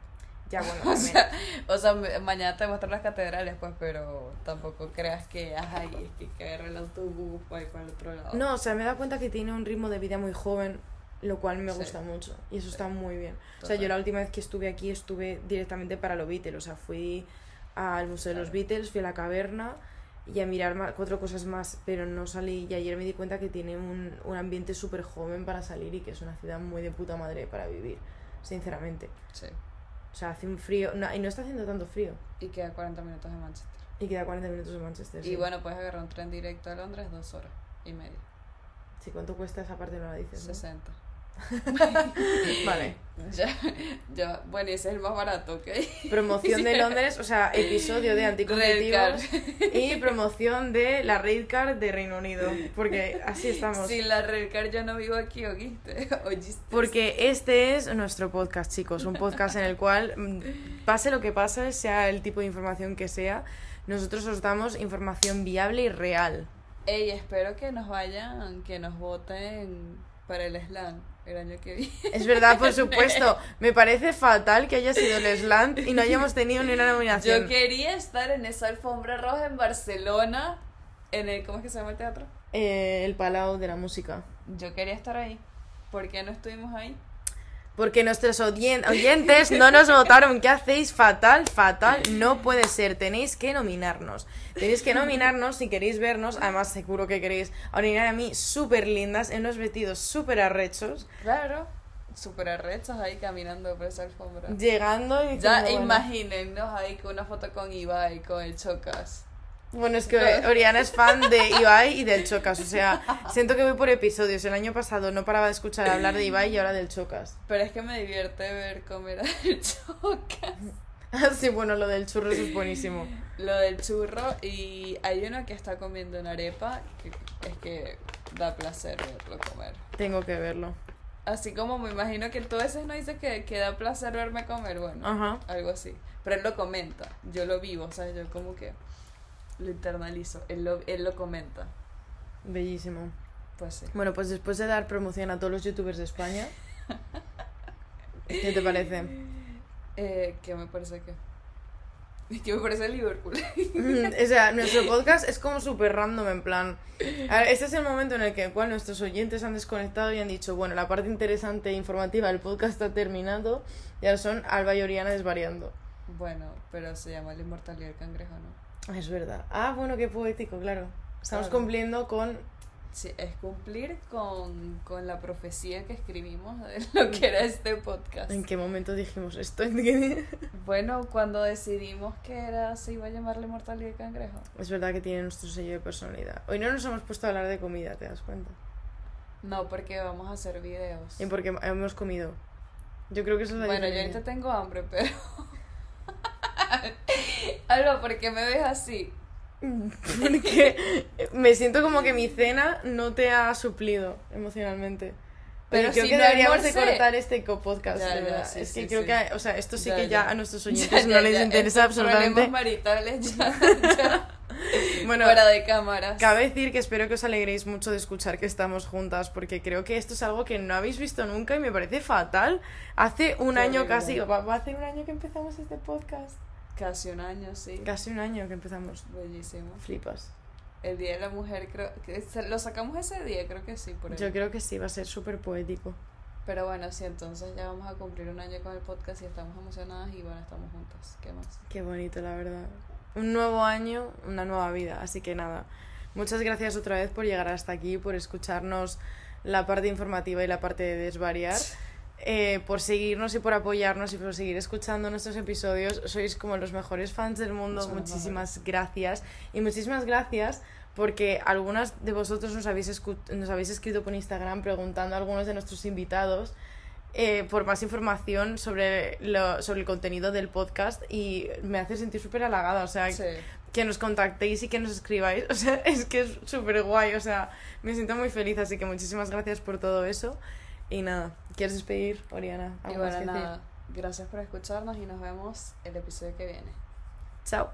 Ya, bueno, O sea, o sea, mañana te muestro las catedrales, pues, pero tampoco creas que, ay, es que hay que agarrar el autobús para ir para el otro lado. No, o sea, me da cuenta que tiene un ritmo de vida muy joven, lo cual me Sí. gusta mucho. Y eso Sí. está muy bien. O sea, yo la última vez que estuve aquí estuve directamente para los Beatles. O sea, fui al Museo de los. Beatles, fui a la caverna y a mirar ma- cuatro cosas más, pero no salí. Y ayer me di cuenta que tiene un, un ambiente súper joven para salir y que es una ciudad muy de puta madre para vivir, sinceramente. Sí. O sea, hace un frío, no, y no está haciendo tanto frío. Y queda 40 minutos de Manchester. Y queda 40 minutos de Manchester. Y sí. bueno, puedes agarrar un tren directo a Londres, dos horas y media. Sí, ¿cuánto cuesta esa parte? No la dices. ¿no? 60. Vale. Ya, ya, bueno, y ese es el más barato, ¿ok? Promoción de Londres, o sea, episodio de anticonceptivos y promoción de la Red Card de Reino Unido. Porque así estamos. Sin la Red Card yo no vivo aquí, ¿oíste? ¿Oíste? Porque este es nuestro podcast, chicos. Un podcast en el cual, mm, pase lo que pase, sea el tipo de información que sea, nosotros os damos información viable y real. Ey, espero que nos vayan, que nos voten para el slam el año que viene. Es verdad, por supuesto. Me parece fatal que haya sido el Slant y no hayamos tenido ni una nominación. Yo quería estar en esa alfombra roja en Barcelona, en el, ¿cómo es que se llama el teatro? Eh, el Palau de la Música. Yo quería estar ahí. ¿Por qué no estuvimos ahí? Porque nuestros oyentes no nos votaron. ¿Qué hacéis? Fatal, fatal. No puede ser. Tenéis que nominarnos. Tenéis que nominarnos si queréis vernos. Además, seguro que queréis Orinar a mí súper lindas en unos vestidos súper arrechos. Claro. Súper arrechos ahí caminando por esa alfombra. Llegando y Ya diciendo, bueno, imagínennos ahí con una foto con Ibai, con el Chocas. Bueno, es que Oriana es fan de Ibai y del Chocas. O sea, siento que voy por episodios. El año pasado no paraba de escuchar hablar de Ibai y ahora del Chocas. Pero es que me divierte ver comer al Chocas. Ah, sí, bueno, lo del churro es buenísimo. Lo del churro y hay uno que está comiendo una arepa que es que da placer verlo comer. Tengo que verlo. Así como me imagino que tú a veces no dices que, que da placer verme comer, bueno, Ajá. algo así. Pero él lo comenta, yo lo vivo, o sea, yo como que lo internalizo, él lo, él lo comenta. Bellísimo. Pues sí. Bueno, pues después de dar promoción a todos los youtubers de España, ¿qué te parece? Eh, ¿Qué me parece que? ¿Qué me parece Liverpool? o sea, nuestro podcast es como súper random, en plan. A ver, este es el momento en el que cual nuestros oyentes han desconectado y han dicho, bueno, la parte interesante e informativa del podcast ha terminado y ahora son Alba y Oriana desvariando. bueno, pero se llama la inmortalidad del cangrejo, ¿no? Es verdad. Ah, bueno, qué poético, claro. Estamos Claro. cumpliendo con Sí, es cumplir con, con la profecía que escribimos de lo que era este podcast. ¿En qué momento dijimos esto? Bueno, cuando decidimos que era se iba a llamarle mortalidad de cangrejo. Es verdad que tiene nuestro sello de personalidad. Hoy no nos hemos puesto a hablar de comida, ¿te das cuenta? No, porque vamos a hacer videos. Y porque hemos comido. Yo creo que eso es la Bueno, yo ahorita tengo hambre, pero... Alba, ¿por qué me ves así? Porque me siento como que mi cena no te ha suplido emocionalmente. Pero creo si que no deberíamos de cortar este podcast, Ya, de ya, verdad. sí, es que sí, creo sí. que, o sea, esto sí Ya, que ya a nuestros oyentes no les interesa absolutamente. Maritales ya, ya Bueno, fuera de cámaras. Cabe decir que espero que os alegréis mucho de escuchar que estamos juntas, porque creo que esto es algo que no habéis visto nunca y me parece fatal. Hace un Qué año horrible. casi, va, va a hacer un año que empezamos este podcast. Casi un año, sí. Casi un año que empezamos. Bellísimo. Flipas. El Día de la Mujer, creo que lo sacamos ese día, creo que sí, por ahí. Yo creo que sí, va a ser súper poético. Pero bueno, sí, entonces ya vamos a cumplir un año con el podcast y estamos emocionadas y bueno, estamos juntas. ¿Qué más? Qué bonito, la verdad. Un nuevo año, una nueva vida. Así que nada, muchas gracias otra vez por llegar hasta aquí, por escucharnos la parte informativa y la parte de desvariar. eh, por seguirnos y por apoyarnos y por seguir escuchando nuestros episodios. Sois como los mejores fans del mundo. Los muchísimas gracias. Y muchísimas gracias porque algunas de vosotros nos habéis, escu- nos habéis escrito por Instagram preguntando a algunos de nuestros invitados eh, por más información sobre, lo, sobre el contenido del podcast y me hace sentir súper halagada. O sea, Sí. que nos contactéis y que nos escribáis. O sea, es que es súper guay. O sea, me siento muy feliz. Así que muchísimas gracias por todo eso. Y nada, ¿quieres despedir, Oriana? Y ¿Algo más bueno, decir? nada, gracias por escucharnos y nos vemos el episodio que viene. Chao.